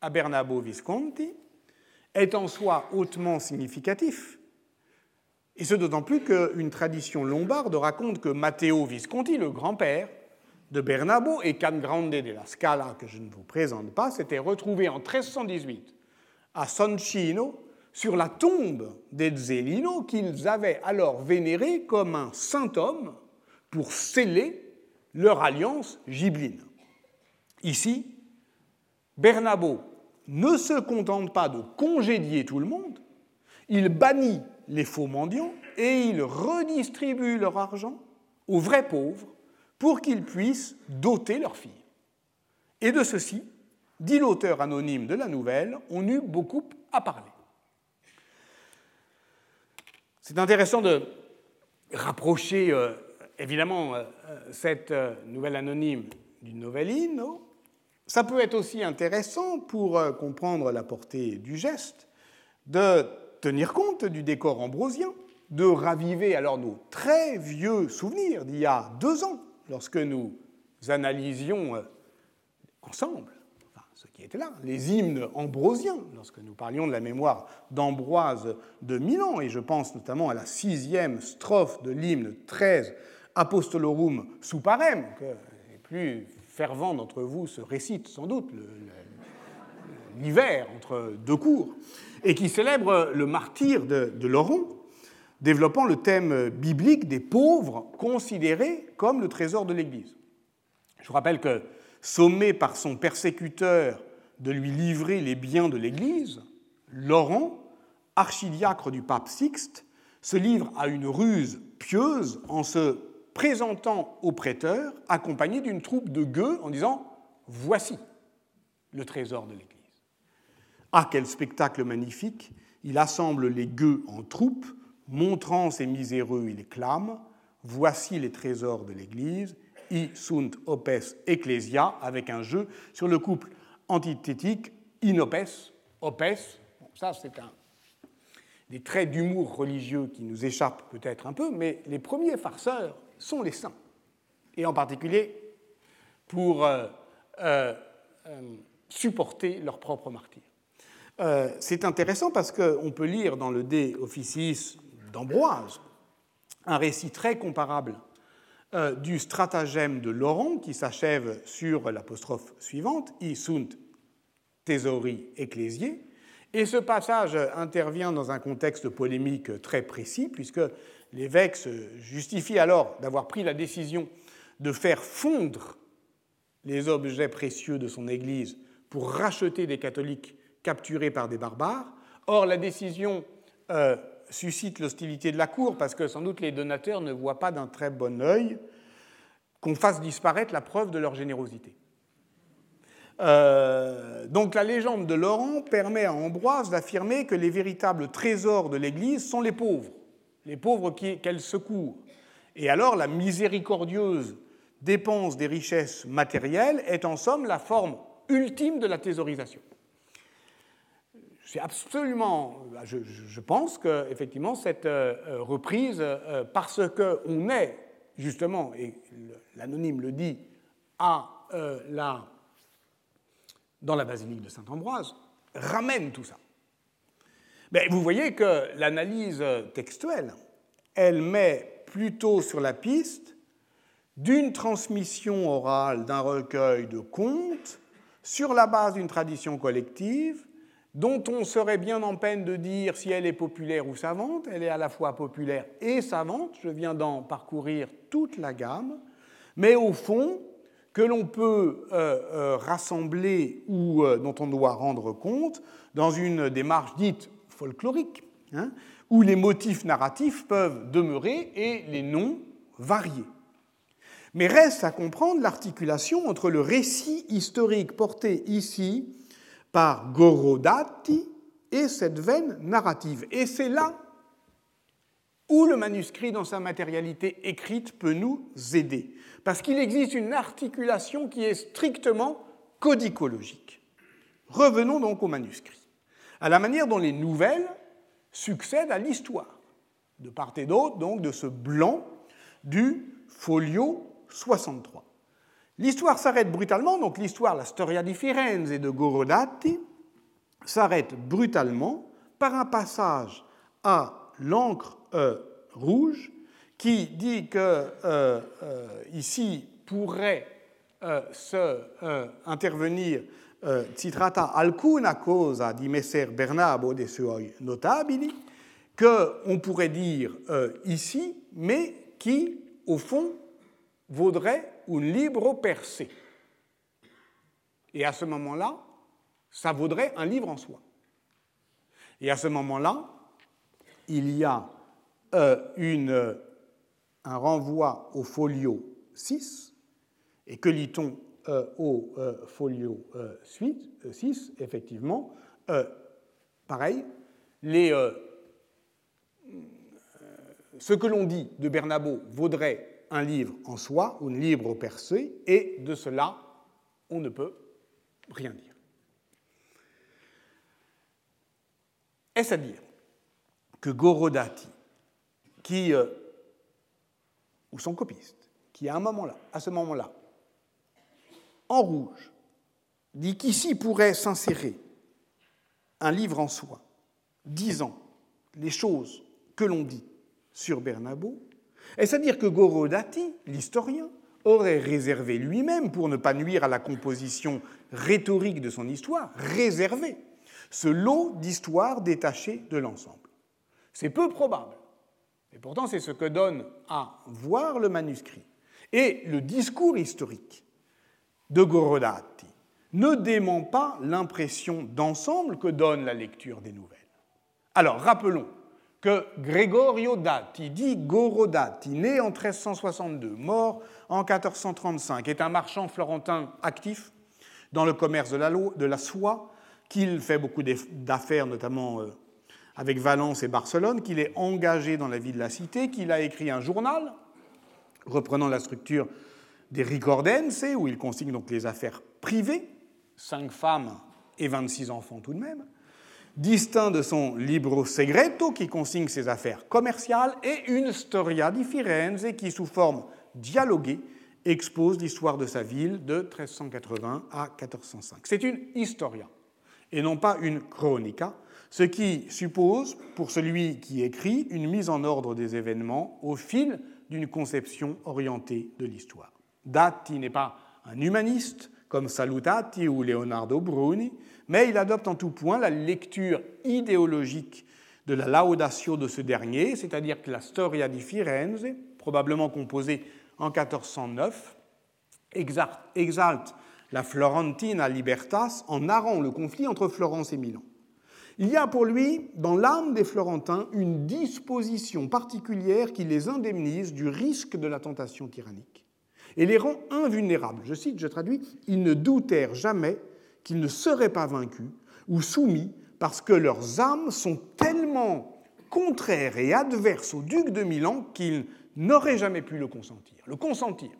à Bernabo Visconti est en soi hautement significatif, et ce d'autant plus qu'une tradition lombarde raconte que Matteo Visconti, le grand-père de Bernabo et Can Grande della Scala, que je ne vous présente pas, s'était retrouvé en 1318 à Soncino sur la tombe d'Ezzelino qu'ils avaient alors vénéré comme un saint homme pour sceller leur alliance gibline. Ici, Bernabo ne se contente pas de congédier tout le monde, il bannit les faux mendiants et ils redistribuent leur argent aux vrais pauvres pour qu'ils puissent doter leurs filles. Et de ceci, dit l'auteur anonyme de la nouvelle, on eut beaucoup à parler. C'est intéressant de rapprocher euh, évidemment euh, cette euh, nouvelle anonyme d'une novellino. Ça peut être aussi intéressant pour comprendre la portée du geste de tenir compte du décor ambrosien, de raviver alors nos très vieux souvenirs d'il y a deux ans, lorsque nous analysions euh, ensemble, enfin, ceux qui étaient là, les hymnes ambrosiens, lorsque nous parlions de la mémoire d'Ambroise de Milan, et je pense notamment à la sixième strophe de l'hymne 13 Apostolorum Suparem, que les plus fervents d'entre vous se récitent sans doute l'hiver entre deux cours et qui célèbre le martyr de, de Laurent, développant le thème biblique des pauvres considérés comme le trésor de l'Église. Je vous rappelle que, sommé par son persécuteur de lui livrer les biens de l'Église, Laurent, archidiacre du pape Sixte, se livre à une ruse pieuse en se présentant au prêteur accompagné d'une troupe de gueux en disant Voici le trésor de l'Église. Ah, quel spectacle magnifique Il assemble les gueux en troupe, montrant ces miséreux, il clame Voici les trésors de l'Église, i sunt opes ecclesia, avec un jeu sur le couple antithétique inopes, opes. ça, c'est un des traits d'humour religieux qui nous échappent peut-être un peu, mais les premiers farceurs sont les saints, et en particulier pour euh, euh, euh, supporter leur propre martyr. c'est intéressant parce qu'on peut lire dans le De Officiis d'Ambroise un récit très comparable du stratagème de Laurent qui s'achève sur l'apostrophe suivante, I sunt tesori ecclesiae, et ce passage intervient dans un contexte polémique très précis, puisque l'évêque se justifie alors d'avoir pris la décision de faire fondre les objets précieux de son Église pour racheter des catholiques capturés par des barbares. Or, la décision euh, suscite l'hostilité de la cour, parce que sans doute les donateurs ne voient pas d'un très bon œil qu'on fasse disparaître la preuve de leur générosité. Euh, donc la légende de Laurent permet à Ambroise d'affirmer que les véritables trésors de l'Église sont les pauvres, les pauvres qu'elle secourt. Et alors la miséricordieuse dépense des richesses matérielles est en somme la forme ultime de la thésaurisation. C'est absolument, je, pense que effectivement cette euh, reprise, euh, parce qu'on est justement, et l'anonyme le dit, à la dans la basilique de Saint-Ambroise, ramène tout ça. Vous voyez que l'analyse textuelle, elle met plutôt sur la piste d'une transmission orale d'un recueil de contes sur la base d'une tradition collective dont on serait bien en peine de dire si elle est populaire ou savante. Elle est à la fois populaire et savante, je viens d'en parcourir toute la gamme, mais au fond, que l'on peut euh, euh, rassembler ou euh, dont on doit rendre compte dans une démarche dite folklorique, hein, où les motifs narratifs peuvent demeurer et les noms varier. Mais reste à comprendre l'articulation entre le récit historique porté ici par Gorodati et cette veine narrative. Et c'est là où le manuscrit, dans sa matérialité écrite, peut nous aider parce qu'il existe une articulation qui est strictement codicologique. Revenons donc au manuscrit, à la manière dont les nouvelles succèdent à l'histoire, de part et d'autre, donc, de ce blanc du folio 63. L'histoire s'arrête brutalement, donc l'histoire, la storia di Firenze de Gorodati, s'arrête brutalement par un passage à l'encre euh, rouge qui dit que euh, euh, ici pourrait se intervenir si tratta alcuna cosa di Messer Bernabo de suoi notabili, qu'on pourrait dire ici, mais qui, au fond, vaudrait un libro percé. Et à ce moment-là, ça vaudrait un livre en soi. Et à ce moment-là, il y a une un renvoi au folio 6, et que lit-on euh, au euh, folio 6 euh, Effectivement, pareil, les, ce que l'on dit de Bernabo vaudrait un livre en soi, un livre percé, et de cela, on ne peut rien dire. Est-ce à dire que Gorodati, qui ou son copiste, qui à un moment-là, à ce moment-là, en rouge, dit qu'ici pourrait s'insérer un livre en soi, disant les choses que l'on dit sur Bernabo, est-ce à dire que Gorodati, l'historien, aurait réservé lui-même, pour ne pas nuire à la composition rhétorique de son histoire, réservé ce lot d'histoires détachées de l'ensemble C'est peu probable. Et pourtant, c'est ce que donne à voir le manuscrit. Et le discours historique de Gorodati ne dément pas l'impression d'ensemble que donne la lecture des nouvelles. Alors, rappelons que Gregorio Dati, dit Gorodati, né en 1362, mort en 1435, est un marchand florentin actif dans le commerce de la, soie, qu'il fait beaucoup d'affaires, notamment euh, avec Valence et Barcelone, qu'il est engagé dans la vie de la cité, qu'il a écrit un journal reprenant la structure des Ricordense, où il consigne donc les affaires privées, cinq femmes et 26 enfants tout de même, distinct de son Libro Segreto, qui consigne ses affaires commerciales, et une Storia di Firenze, qui, sous forme dialoguée, expose l'histoire de sa ville de 1380 à 1405. C'est une historia, et non pas une chronica, ce qui suppose, pour celui qui écrit, une mise en ordre des événements au fil d'une conception orientée de l'histoire. Dati n'est pas un humaniste comme Salutati ou Leonardo Bruni, mais il adopte en tout point la lecture idéologique de la laudatio de ce dernier, c'est-à-dire que la Storia di Firenze, probablement composée en 1409, exalte la Florentina Libertas en narrant le conflit entre Florence et Milan. Il y a pour lui, dans l'âme des Florentins, une disposition particulière qui les indemnise du risque de la tentation tyrannique et les rend invulnérables. Je cite, je traduis, ils ne doutèrent jamais qu'ils ne seraient pas vaincus ou soumis parce que leurs âmes sont tellement contraires et adverses au duc de Milan qu'ils n'auraient jamais pu le consentir. Le consentir.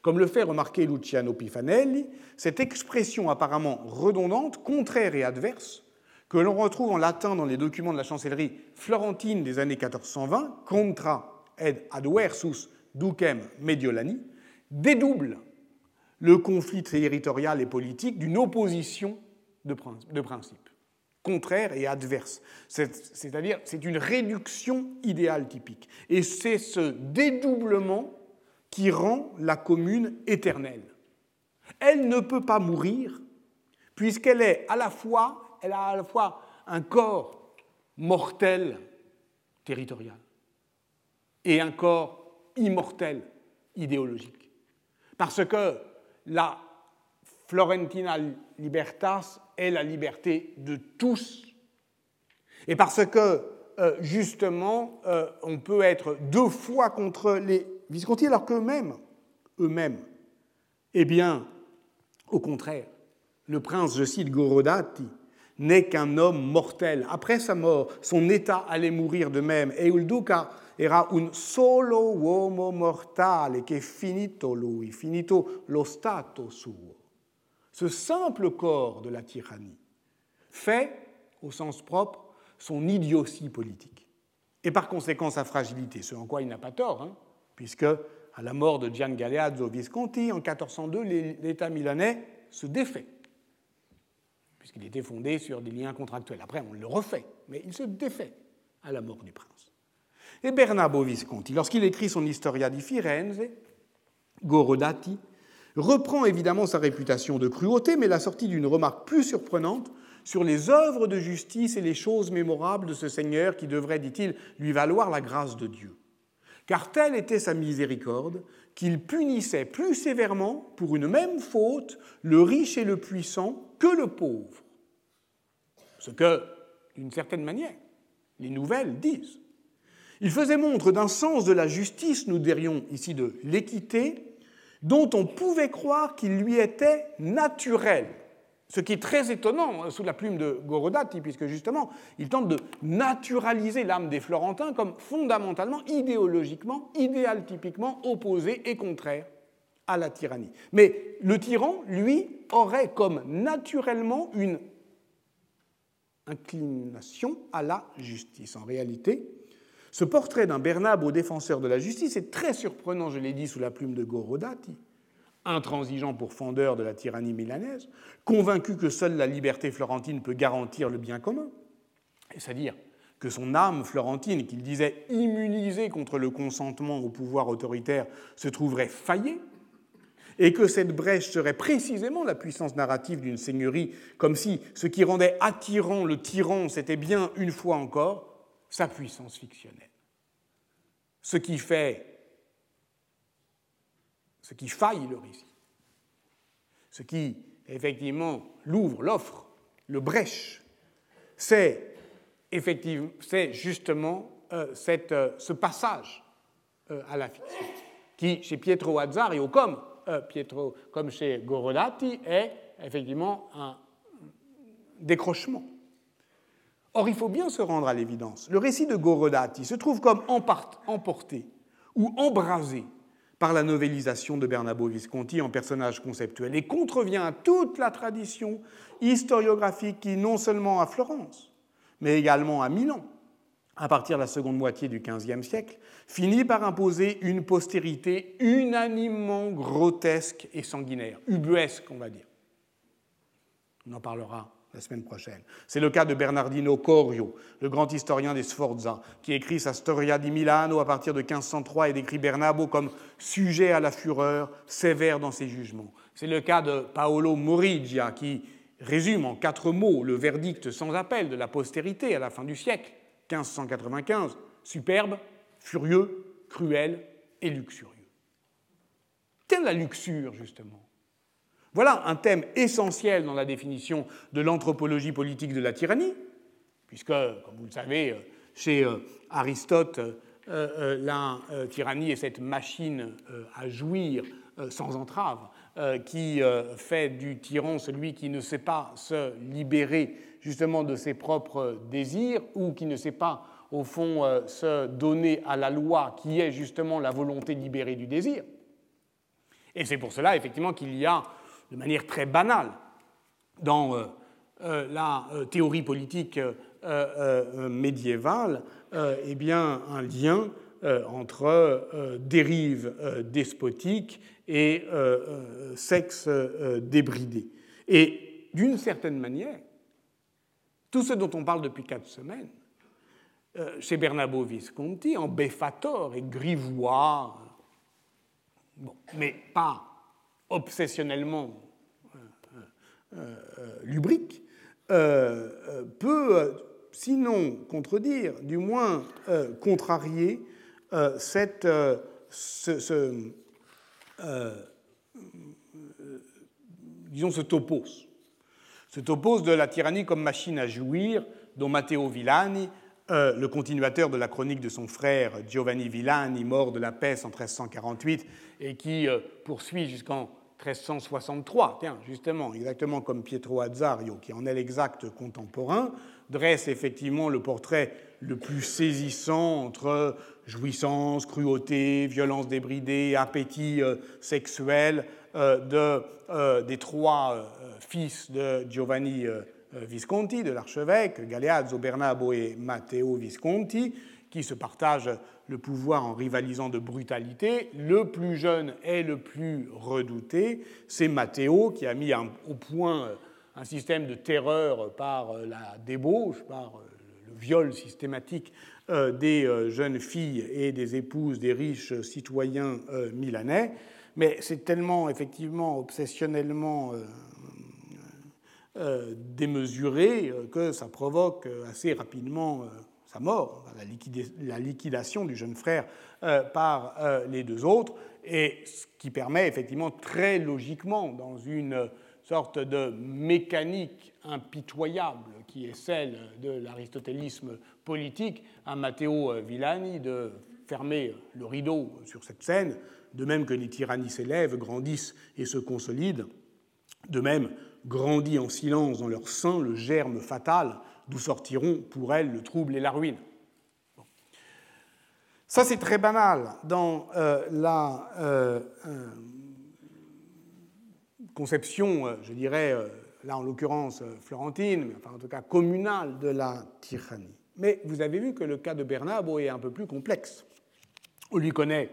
Comme le fait remarquer Luciano Pifanelli, cette expression apparemment redondante, contraire et adverse, que l'on retrouve en latin dans les documents de la chancellerie florentine des années 1420, contra ed adversus ducem Mediolani, dédouble le conflit territorial et politique d'une opposition de principe, contraire et adverse. C'est-à-dire, c'est une réduction idéale typique. Et c'est ce dédoublement qui rend la commune éternelle. Elle ne peut pas mourir puisqu'elle est à la fois elle a à la fois un corps mortel territorial et un corps immortel idéologique. Parce que la Florentina Libertas est la liberté de tous. Et parce que, euh, justement, euh, on peut être deux fois contre les Visconti, alors qu'eux-mêmes, eux-mêmes, eh bien, au contraire, le prince, je cite Gorodati, n'est qu'un homme mortel. Après sa mort, son état allait mourir de même. Et il duca era un solo uomo mortale che finito lui, finito lo stato suo. Ce simple corps de la tyrannie fait, au sens propre, son idiotie politique. Et par conséquent sa fragilité, ce en quoi il n'a pas tort, hein, puisque à la mort de Gian Galeazzo Visconti en 1402, l'État milanais se défait puisqu'il était fondé sur des liens contractuels. Après, on le refait, mais il se défait à la mort du prince. Et Bernabo Visconti, lorsqu'il écrit son Historia di Firenze, Gorodati, reprend évidemment sa réputation de cruauté, mais la sortie d'une remarque plus surprenante sur les œuvres de justice et les choses mémorables de ce Seigneur qui devrait, dit-il, lui valoir la grâce de Dieu. Car telle était sa miséricorde qu'il punissait plus sévèrement pour une même faute le riche et le puissant que le pauvre. Ce que, d'une certaine manière, les nouvelles disent. Il faisait montre d'un sens de la justice, nous dirions ici de l'équité, dont on pouvait croire qu'il lui était naturel. Ce qui est très étonnant hein, sous la plume de Gorodati, puisque justement, il tente de naturaliser l'âme des Florentins comme fondamentalement, idéologiquement, idéal typiquement opposé et contraire à la tyrannie. Mais le tyran, lui, aurait comme naturellement une inclination à la justice. En réalité, ce portrait d'un Bernabo défenseur de la justice est très surprenant, je l'ai dit, sous la plume de Gorodati, intransigeant pour fondeur de la tyrannie milanaise, convaincu que seule la liberté florentine peut garantir le bien commun, c'est-à-dire que son âme florentine, qu'il disait immunisée contre le consentement au pouvoir autoritaire, se trouverait faillée, et que cette brèche serait précisément la puissance narrative d'une seigneurie, comme si ce qui rendait attirant le tyran, c'était bien, une fois encore, sa puissance fictionnelle. Ce qui fait, ce qui faille le récit, ce qui effectivement l'ouvre, l'offre, le brèche, c'est effectivement, c'est justement euh, euh, ce passage euh, à la fiction, qui chez Pietro Azzario, comme, Pietro, comme chez Gorodati, est effectivement un décrochement. Or, il faut bien se rendre à l'évidence. Le récit de Gorodati se trouve comme emporté ou embrasé par la novélisation de Bernabo Visconti en personnage conceptuel et contrevient à toute la tradition historiographique qui, non seulement à Florence, mais également à Milan, à partir de la seconde moitié du XVe siècle, finit par imposer une postérité unanimement grotesque et sanguinaire, ubuesque, on va dire. On en parlera la semaine prochaine. C'est le cas de Bernardino Corio, le grand historien des Sforza, qui écrit sa Storia di Milano à partir de 1503 et décrit Bernabo comme sujet à la fureur, sévère dans ses jugements. C'est le cas de Paolo Morigia, qui résume en quatre mots le verdict sans appel de la postérité à la fin du siècle, 1595, superbe, furieux, cruel et luxurieux. Quelle la luxure, justement? Voilà un thème essentiel dans la définition de l'anthropologie politique de la tyrannie, puisque, comme vous le savez, chez euh, Aristote, euh, euh, la tyrannie est cette machine à jouir sans entrave, qui fait du tyran celui qui ne sait pas se libérer justement de ses propres désirs ou qui ne sait pas, au fond, se donner à la loi qui est justement la volonté libérée du désir. Et c'est pour cela, effectivement, qu'il y a de manière très banale dans euh, euh, la euh, théorie politique médiévale eh bien, un lien entre dérive despotique et sexe débridé. Et d'une certaine manière, tout ce dont on parle depuis quatre semaines, chez Bernabo Visconti, en Beffator et Grivois, mais pas obsessionnellement euh, euh, lubrique, euh, peut, sinon contredire, du moins contrarier cette, ce, disons ce topos. Ce topos de la tyrannie comme machine à jouir, dont Matteo Villani, le continuateur de la chronique de son frère Giovanni Villani, mort de la peste en 1348, et qui poursuit jusqu'en 1363, tiens, justement, exactement comme Pietro Azzario, qui en est l'exact contemporain, dresse effectivement le portrait le plus saisissant entre jouissance, cruauté, violence débridée, appétit euh, sexuel euh, de, euh, des trois fils de Giovanni Visconti, de l'archevêque, Galeazzo, Bernabo et Matteo Visconti, qui se partagent le pouvoir en rivalisant de brutalité. Le plus jeune et le plus redouté, c'est Matteo, qui a mis au point euh, un système de terreur par euh, la débauche, par euh, le viol systématique des jeunes filles et des épouses des riches citoyens milanais. Mais c'est tellement, effectivement, obsessionnellement démesuré que ça provoque assez rapidement sa mort, la, liquidation du jeune frère euh, par euh, les deux autres, et ce qui permet effectivement très logiquement, dans une sorte de mécanique impitoyable qui est celle de l'aristotélisme politique, à Matteo Villani de fermer le rideau sur cette scène, de même que les tyrannies s'élèvent, grandissent et se consolident, de même grandit en silence dans leur sein le germe fatal d'où sortiront pour elle le trouble et la ruine. Ça, c'est très banal dans euh, la euh, euh, conception, je dirais, là en l'occurrence florentine, mais enfin en tout cas communale de la tyrannie. Mais vous avez vu que le cas de Bernabo est un peu plus complexe. On lui connaît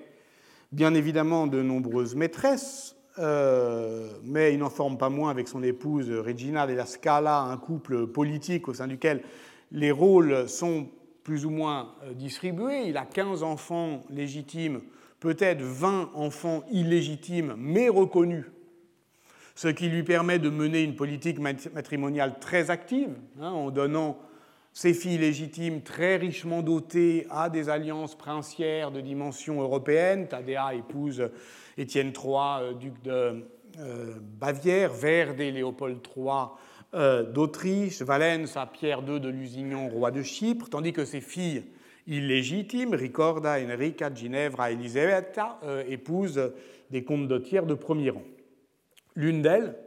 bien évidemment de nombreuses maîtresses, euh, mais il n'en forme pas moins avec son épouse Regina della Scala un couple politique au sein duquel les rôles sont plus ou moins euh, distribués. Il a 15 enfants légitimes, peut-être 20 enfants illégitimes, mais reconnus, ce qui lui permet de mener une politique matrimoniale très active, hein, en donnant ses filles légitimes très richement dotées à des alliances princières de dimension européenne. Tadea épouse Étienne III, euh, duc de Bavière, Verde Léopold III d'Autriche, Valens à Pierre II de Lusignan, roi de Chypre, tandis que ses filles illégitimes, Ricorda, Enrica, Ginevra, Elisabetta, épousent des comtes d'Otière de premier rang. L'une d'elles,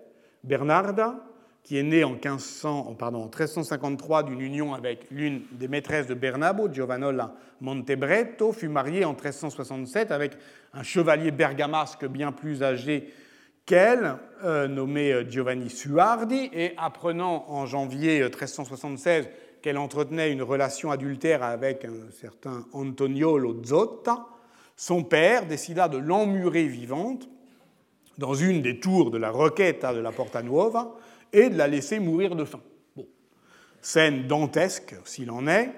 Bernarda, qui est née en, 1500, pardon, en 1353 d'une union avec l'une des maîtresses de Bernabo, Giovanola Montebretto, fut mariée en 1367 avec un chevalier bergamasque bien plus âgé qu'elle, euh, nommé euh, Giovanni Suardi, et apprenant en janvier 1376 euh, qu'elle entretenait une relation adultère avec un certain Antoniolo Zotta, son père décida de l'emmurer vivante dans une des tours de la Roqueta de la Porta Nuova et de la laisser mourir de faim. Bon. Scène dantesque, s'il en est,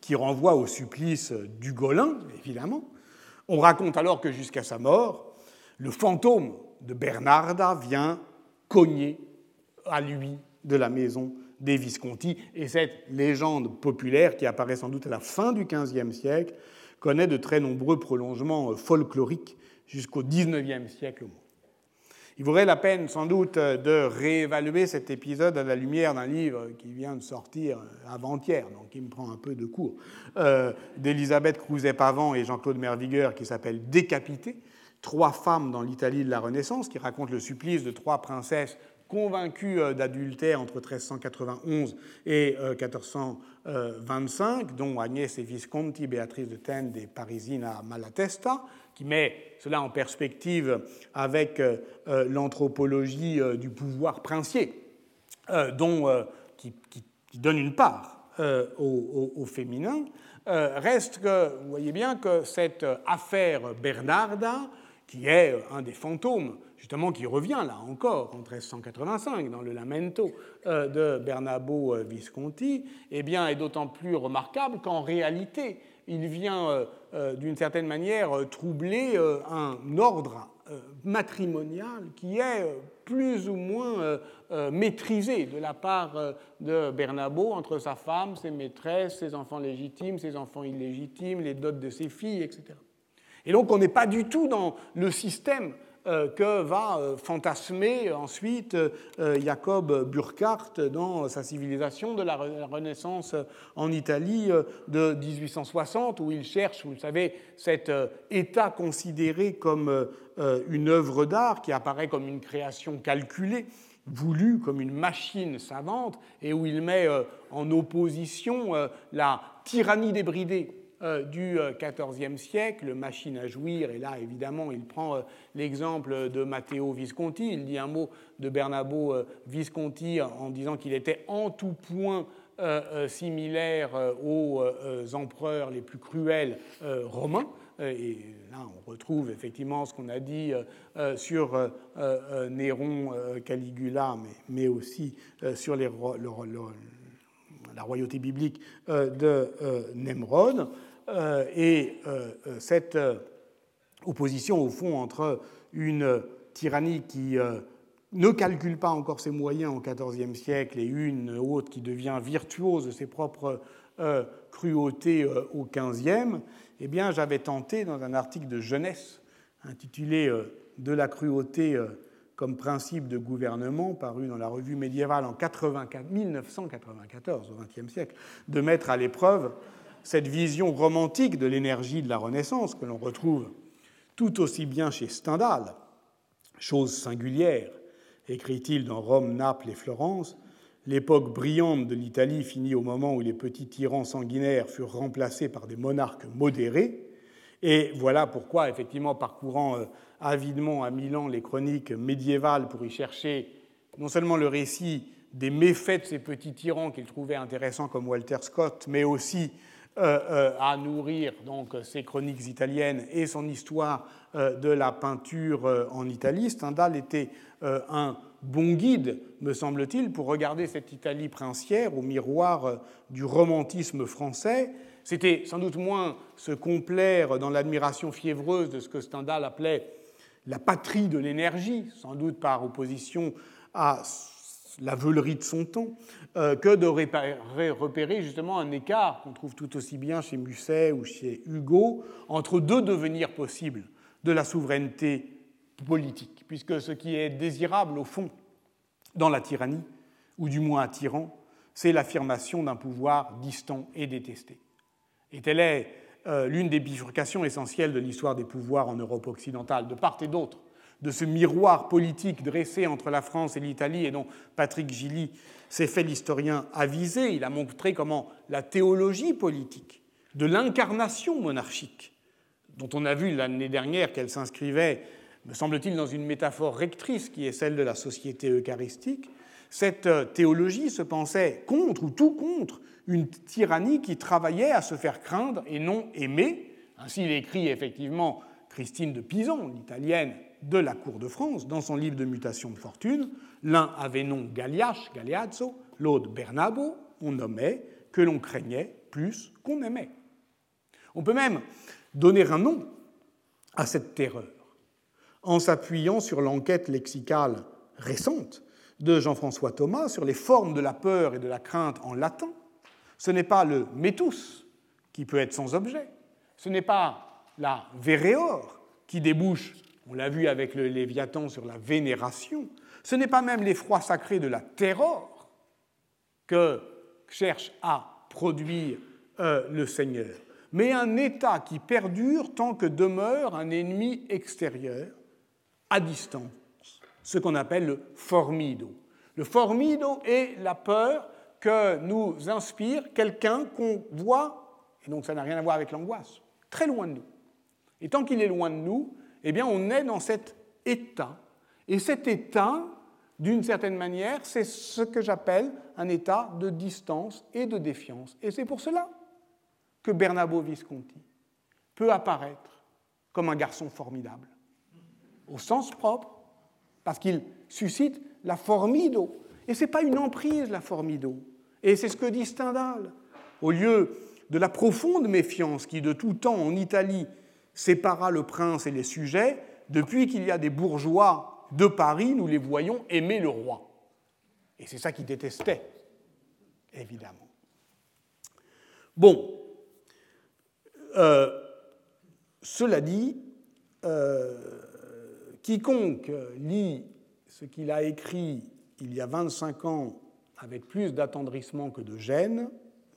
qui renvoie au supplice du Golin, évidemment. On raconte alors que jusqu'à sa mort, le fantôme de Bernarda vient cogner à lui de la maison des Visconti, et cette légende populaire, qui apparaît sans doute à la fin du XVe siècle, connaît de très nombreux prolongements folkloriques jusqu'au XIXe siècle il vaudrait la peine sans doute de réévaluer cet épisode à la lumière d'un livre qui vient de sortir avant-hier, donc qui me prend un peu de cours, euh, d'Elisabeth Crouzet-Pavant et Jean-Claude Mervigueur qui s'appelle Décapité, trois femmes dans l'Italie de la Renaissance, qui raconte le supplice de trois princesses convaincues euh, d'adultère entre 1391 et 1425, euh, dont Agnès et Visconti, Béatrice de Tende et Parisina Malatesta, qui met cela en perspective avec euh, euh, l'anthropologie euh, du pouvoir princier, dont, qui, donne une part au, féminin, reste que, vous voyez bien que cette affaire Bernarda, qui est un des fantômes, justement, qui revient là encore en 1385 dans le Lamento de Bernabo Visconti, eh bien, est d'autant plus remarquable qu'en réalité, il vient d'une certaine manière euh, troubler un ordre matrimonial qui est plus ou moins maîtrisé de la part de Bernabo entre sa femme, ses maîtresses, ses enfants légitimes, ses enfants illégitimes, les dots de ses filles, etc. Et donc on n'est pas du tout dans le système euh, que va euh, fantasmer ensuite euh, Jacob Burckhardt dans sa civilisation de la Renaissance en Italie de 1860, où il cherche, vous le savez, cet état considéré comme une œuvre d'art qui apparaît comme une création calculée voulue comme une machine savante et où il met en opposition la tyrannie débridée euh, du XIVe euh, siècle, machine à jouir, et là évidemment il prend euh, l'exemple de Matteo Visconti, il dit un mot de Bernabo Visconti en disant qu'il était en tout point similaire aux empereurs les plus cruels romains. Et là, on retrouve effectivement ce qu'on a dit sur Néron, Caligula, mais, aussi sur la royauté biblique de Nemrod. Euh, et euh, euh, cette opposition, au fond, entre une tyrannie qui ne calcule pas encore ses moyens au XIVe siècle et une autre qui devient virtuose de ses propres cruautés au XVe, eh bien, j'avais tenté, dans un article de jeunesse intitulé De la cruauté comme principe de gouvernement, paru dans la revue médiévale en 1994, au XXe siècle, de mettre à l'épreuve cette vision romantique de l'énergie de la Renaissance que l'on retrouve tout aussi bien chez Stendhal, chose singulière, écrit-il dans Rome, Naples et Florence, l'époque brillante de l'Italie finit au moment où les petits tyrans sanguinaires furent remplacés par des monarques modérés, et voilà pourquoi, effectivement, parcourant euh, avidement à Milan les chroniques médiévales pour y chercher non seulement le récit des méfaits de ces petits tyrans qu'il trouvait intéressants comme Walter Scott, mais aussi à nourrir donc ses chroniques italiennes et son histoire euh, de la peinture en Italie. Stendhal était un bon guide, me semble-t-il, pour regarder cette Italie princière au miroir du romantisme français. C'était sans doute moins se complaire dans l'admiration fiévreuse de ce que Stendhal appelait la patrie de l'énergie, sans doute par opposition à la veulerie de son temps, euh, que de repérer justement un écart qu'on trouve tout aussi bien chez Musset ou chez Hugo entre deux devenirs possibles de la souveraineté politique, puisque ce qui est désirable au fond dans la tyrannie, ou du moins attirant, c'est l'affirmation d'un pouvoir distant et détesté. Et telle est euh, l'une des bifurcations essentielles de l'histoire des pouvoirs en Europe occidentale, de part et d'autre, de ce miroir politique dressé entre la France et l'Italie et dont Patrick Gilly s'est fait l'historien avisé. Il a montré comment la théologie politique de l'incarnation monarchique, dont on a vu l'année dernière qu'elle s'inscrivait, me semble-t-il, dans une métaphore rectrice qui est celle de la société eucharistique, cette euh, théologie se pensait contre ou tout contre une tyrannie qui travaillait à se faire craindre et non aimer. Ainsi, il écrit effectivement Christine de Pison, l'italienne de la cour de France, dans son livre de mutation de fortune. L'un avait nom Galliache, Galeazzo, l'autre Bernabo, on nommait que l'on craignait plus qu'on aimait. On peut même donner un nom à cette terreur en s'appuyant sur l'enquête lexicale récente de Jean-François Thomas sur les formes de la peur et de la crainte en latin, ce n'est pas le metus qui peut être sans objet, ce n'est pas la véréor qui débouche, on l'a vu avec le Léviathan sur la vénération, ce n'est pas même l'effroi sacré de la terreur que cherche à produire euh, le Seigneur, mais un état qui perdure tant que demeure un ennemi extérieur à distance ce qu'on appelle le formido. Le formido est la peur que nous inspire quelqu'un qu'on voit, et donc ça n'a rien à voir avec l'angoisse, très loin de nous. Et tant qu'il est loin de nous, eh bien on est dans cet état. Et cet état, d'une certaine manière, c'est ce que j'appelle un état de distance et de défiance. Et c'est pour cela que Bernabo Visconti peut apparaître comme un garçon formidable, au sens propre parce qu'il suscite la formido. Et ce n'est pas une emprise, la formido. Et c'est ce que dit Stendhal. Au lieu de la profonde méfiance qui, de tout temps, en Italie, sépara le prince et les sujets, depuis qu'il y a des bourgeois de Paris, nous les voyons aimer le roi. Et c'est ça qu'il détestait, évidemment. Bon, euh, cela dit, euh, quiconque lit ce qu'il a écrit il y a 25 ans avec plus d'attendrissement que de gêne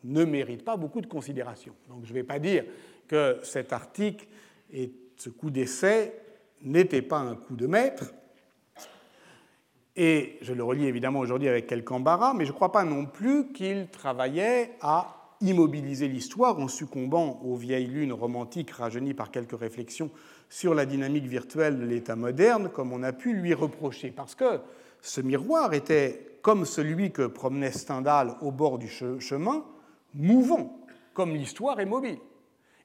ne mérite pas beaucoup de considération. Donc je ne vais pas dire que cet article et ce coup d'essai n'était pas un coup de maître. Et je le relis évidemment aujourd'hui avec quelque embarras, mais je ne crois pas non plus qu'il travaillait à immobiliser l'histoire en succombant aux vieilles lunes romantiques rajeunies par quelques réflexions sur la dynamique virtuelle de l'État moderne, comme on a pu lui reprocher. Parce que ce miroir était, comme celui que promenait Stendhal au bord du chemin, mouvant, comme l'histoire est mobile.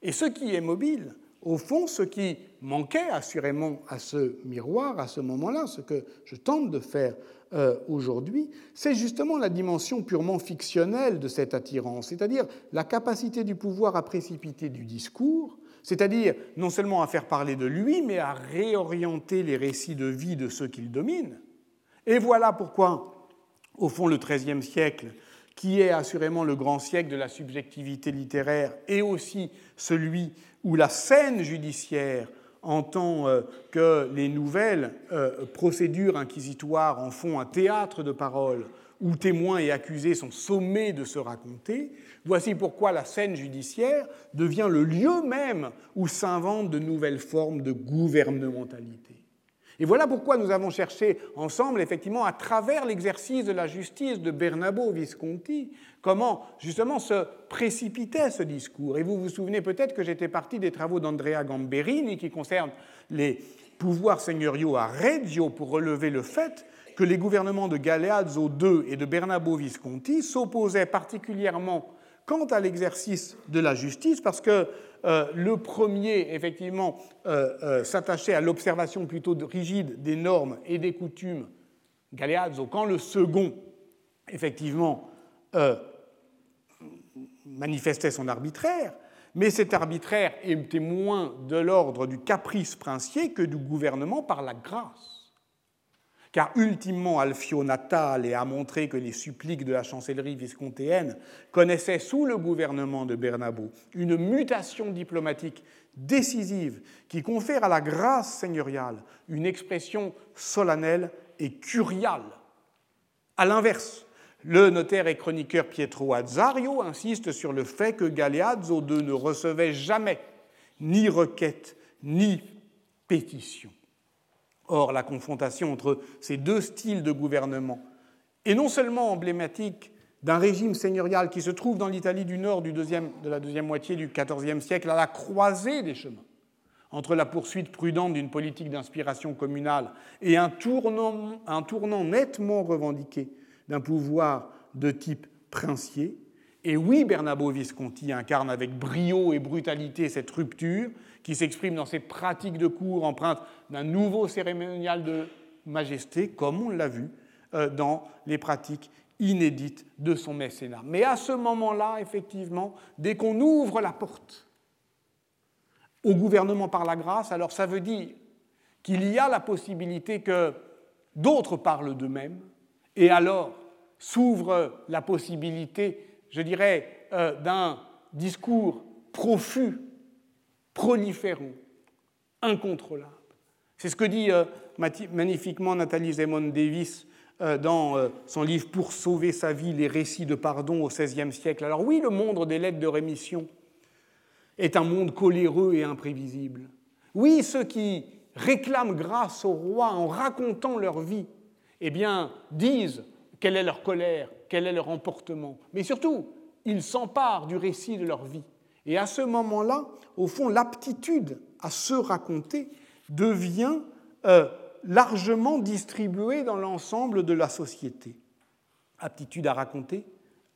Et ce qui est mobile, au fond, ce qui manquait assurément à ce miroir, à ce moment-là, ce que je tente de faire euh, aujourd'hui, c'est justement la dimension purement fictionnelle de cette attirance, c'est-à-dire la capacité du pouvoir à précipiter du discours, c'est-à-dire non seulement à faire parler de lui, mais à réorienter les récits de vie de ceux qu'il domine. Et voilà pourquoi, au fond, le XIIIe siècle, qui est assurément le grand siècle de la subjectivité littéraire, et aussi celui où la scène judiciaire entend euh, que les nouvelles euh, procédures inquisitoires en font un théâtre de parole où témoins et accusés sont sommés de se raconter, voici pourquoi la scène judiciaire devient le lieu même où s'inventent de nouvelles formes de gouvernementalité. Et voilà pourquoi nous avons cherché ensemble, effectivement, à travers l'exercice de la justice de Bernabo Visconti, comment justement se précipitait ce discours. Et vous vous souvenez peut-être que j'étais parti des travaux d'Andrea Gamberini qui concernent les pouvoirs seigneuriaux à Reggio pour relever le fait que les gouvernements de Galeazzo II et de Bernabo Visconti s'opposaient particulièrement quant à l'exercice de la justice parce que euh, le premier, effectivement, euh, euh, s'attachait à l'observation plutôt rigide des normes et des coutumes, Galeazzo, quand le second, effectivement, manifestait son arbitraire, mais cet arbitraire était moins de l'ordre du caprice princier que du gouvernement par la grâce. Car ultimement Alfio Natale a montré que les suppliques de la chancellerie viscontéenne connaissaient sous le gouvernement de Bernabo une mutation diplomatique décisive qui confère à la grâce seigneuriale une expression solennelle et curiale. À l'inverse, le notaire et chroniqueur Pietro Azzario insiste sur le fait que Galeazzo II ne recevait jamais ni requête ni pétition. Or, la confrontation entre ces deux styles de gouvernement est non seulement emblématique d'un régime seigneurial qui se trouve dans l'Italie du Nord de la deuxième moitié du XIVe siècle à la croisée des chemins, entre la poursuite prudente d'une politique d'inspiration communale et un tournant, un tournant nettement revendiqué d'un pouvoir de type princier. Et oui, Bernabo Visconti incarne avec brio et brutalité cette rupture qui s'exprime dans ses pratiques de cours empreintes d'un nouveau cérémonial de majesté, comme on l'a vu euh, dans les pratiques inédites de son mécénat. Mais à ce moment-là, effectivement, dès qu'on ouvre la porte au gouvernement par la grâce, alors ça veut dire qu'il y a la possibilité que d'autres parlent d'eux-mêmes, et alors s'ouvre la possibilité, je dirais, euh, d'un discours profus, proliférant, incontrôlable. C'est ce que dit euh, magnifiquement Nathalie Zemon Davis euh, dans son livre Pour sauver sa vie, les récits de pardon au XVIe siècle. Alors oui, le monde des lettres de rémission est un monde coléreux et imprévisible. Oui, ceux qui réclament grâce au roi en racontant leur vie, eh bien, disent quelle est leur colère, quel est leur emportement. Mais surtout, ils s'emparent du récit de leur vie. Et à ce moment-là, au fond, l'aptitude à se raconter devient euh, largement distribuée dans l'ensemble de la société. Aptitude à raconter,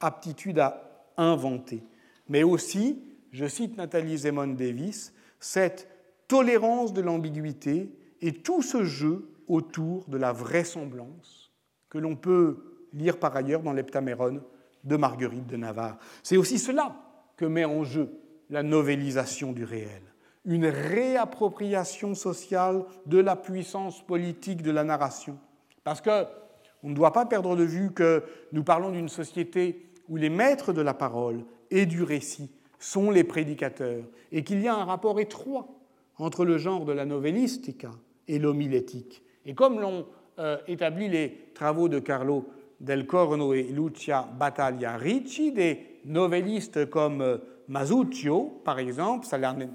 aptitude à inventer, mais aussi, je cite Nathalie Zemon Davis, cette tolérance de l'ambiguïté et tout ce jeu autour de la vraisemblance que l'on peut lire par ailleurs dans l'Heptaméron de Marguerite de Navarre. C'est aussi cela que met en jeu la novélisation du réel, une réappropriation sociale de la puissance politique de la narration. Parce que on ne doit pas perdre de vue que nous parlons d'une société où les maîtres de la parole et du récit sont les prédicateurs et qu'il y a un rapport étroit entre le genre de la novellistica et l'homilétique. Et comme l'ont euh, établi les travaux de Carlo del Corno et Lucia Battaglia Ricci, des novellistes comme euh, Masuccio, par exemple,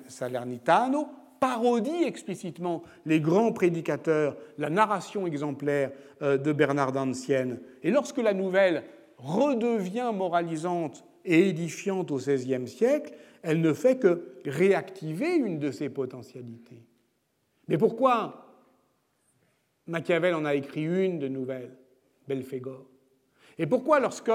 Salernitano, parodient explicitement les grands prédicateurs, la narration exemplaire euh, de Bernard d'Ancienne. Et lorsque la nouvelle redevient moralisante et édifiante au XVIe siècle, elle ne fait que réactiver une de ses potentialités. Mais pourquoi Machiavel en a écrit une de nouvelle Belphégor? Et pourquoi lorsque,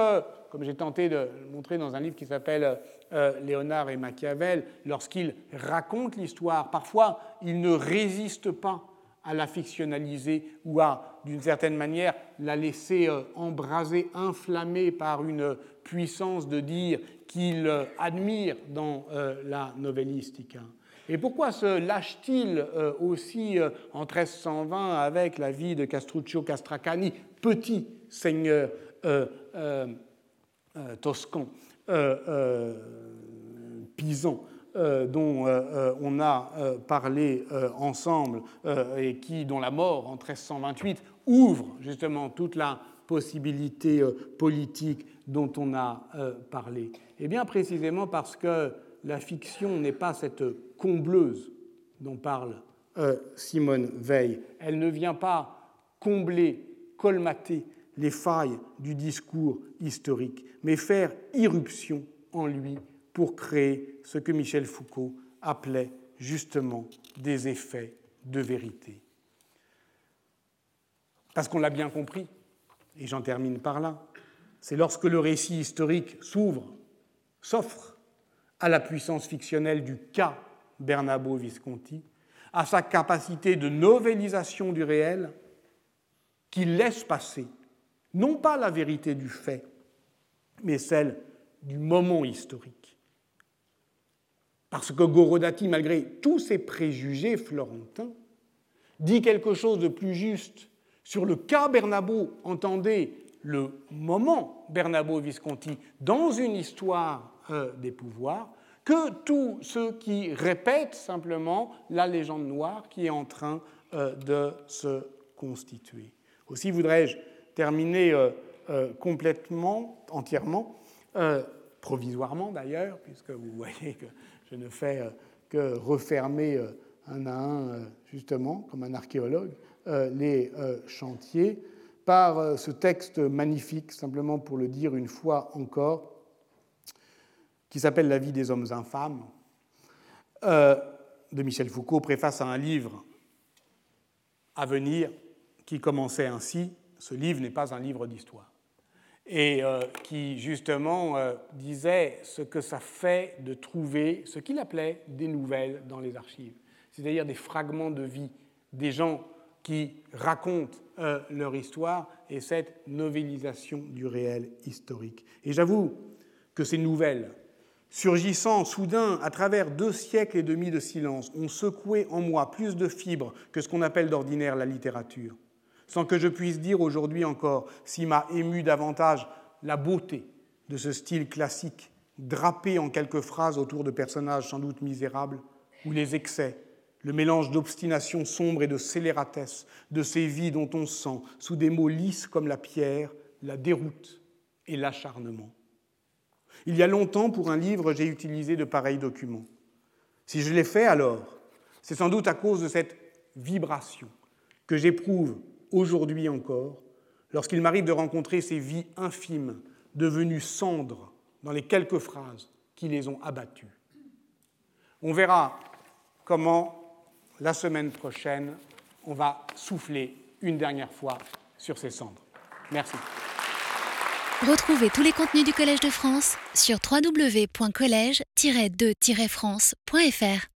comme j'ai tenté de le montrer dans un livre qui s'appelle euh, Léonard et Machiavel, lorsqu'il raconte l'histoire, parfois il ne résiste pas à la fictionnaliser ou à, d'une certaine manière, la laisser euh, embraser, inflammer par une puissance de dire qu'il euh, admire dans la novellistique. Et pourquoi se lâche-t-il aussi en 1320 avec la vie de Castruccio Castracani petit seigneur toscan, pisan, dont on a parlé ensemble et qui, dont la mort en 1328 ouvre justement toute la possibilité politique dont on a parlé Eh bien, précisément parce que la fiction n'est pas cette combleuse dont parle Simone Veil. Elle ne vient pas combler colmater les failles du discours historique, mais faire irruption en lui pour créer ce que Michel Foucault appelait justement des effets de vérité. Parce qu'on l'a bien compris, et j'en termine par là, c'est lorsque le récit historique s'ouvre, s'offre à la puissance fictionnelle du cas Bernabo Visconti, à sa capacité de novélisation du réel, qu'il laisse passer non pas la vérité du fait, mais celle du moment historique. Parce que Gorodati, malgré tous ses préjugés florentins, dit quelque chose de plus juste Sur le cas Bernabo, entendez le moment Bernabo Visconti dans une histoire euh, des pouvoirs, que tous ceux qui répètent simplement la légende noire qui est en train euh, de se constituer. Aussi voudrais-je terminer euh, complètement, entièrement, provisoirement d'ailleurs, puisque vous voyez que je ne fais que refermer un à un, justement, comme un archéologue, les chantiers, par ce texte magnifique, simplement pour le dire une fois encore, qui s'appelle La vie des hommes infâmes, euh, de Michel Foucault, préface à un livre à venir qui commençait ainsi Ce livre n'est pas un livre d'histoire. Et euh, qui justement euh, disait ce que ça fait de trouver ce qu'il appelait des nouvelles dans les archives, c'est-à-dire des fragments de vie, des gens qui racontent leur histoire et cette novélisation du réel historique. Et j'avoue que ces nouvelles, surgissant soudain à travers deux siècles et demi de silence, ont secoué en moi plus de fibres que ce qu'on appelle d'ordinaire la littérature, sans que je puisse dire aujourd'hui encore s'il m'a ému davantage la beauté de ce style classique, drapé en quelques phrases autour de personnages sans doute misérables, ou les excès, le mélange d'obstination sombre et de scélératesse, de ces vies dont on sent, sous des mots lisses comme la pierre, la déroute et l'acharnement. Il y a longtemps, pour un livre, j'ai utilisé de pareils documents. Si je l'ai fait alors, c'est sans doute à cause de cette vibration que j'éprouve aujourd'hui encore lorsqu'il m'arrive de rencontrer ces vies infimes devenues cendres dans les quelques phrases qui les ont abattues. On verra comment la semaine prochaine on va souffler une dernière fois sur ces cendres. Merci. Retrouvez tous les contenus du Collège de France sur www.colège-2-france.fr.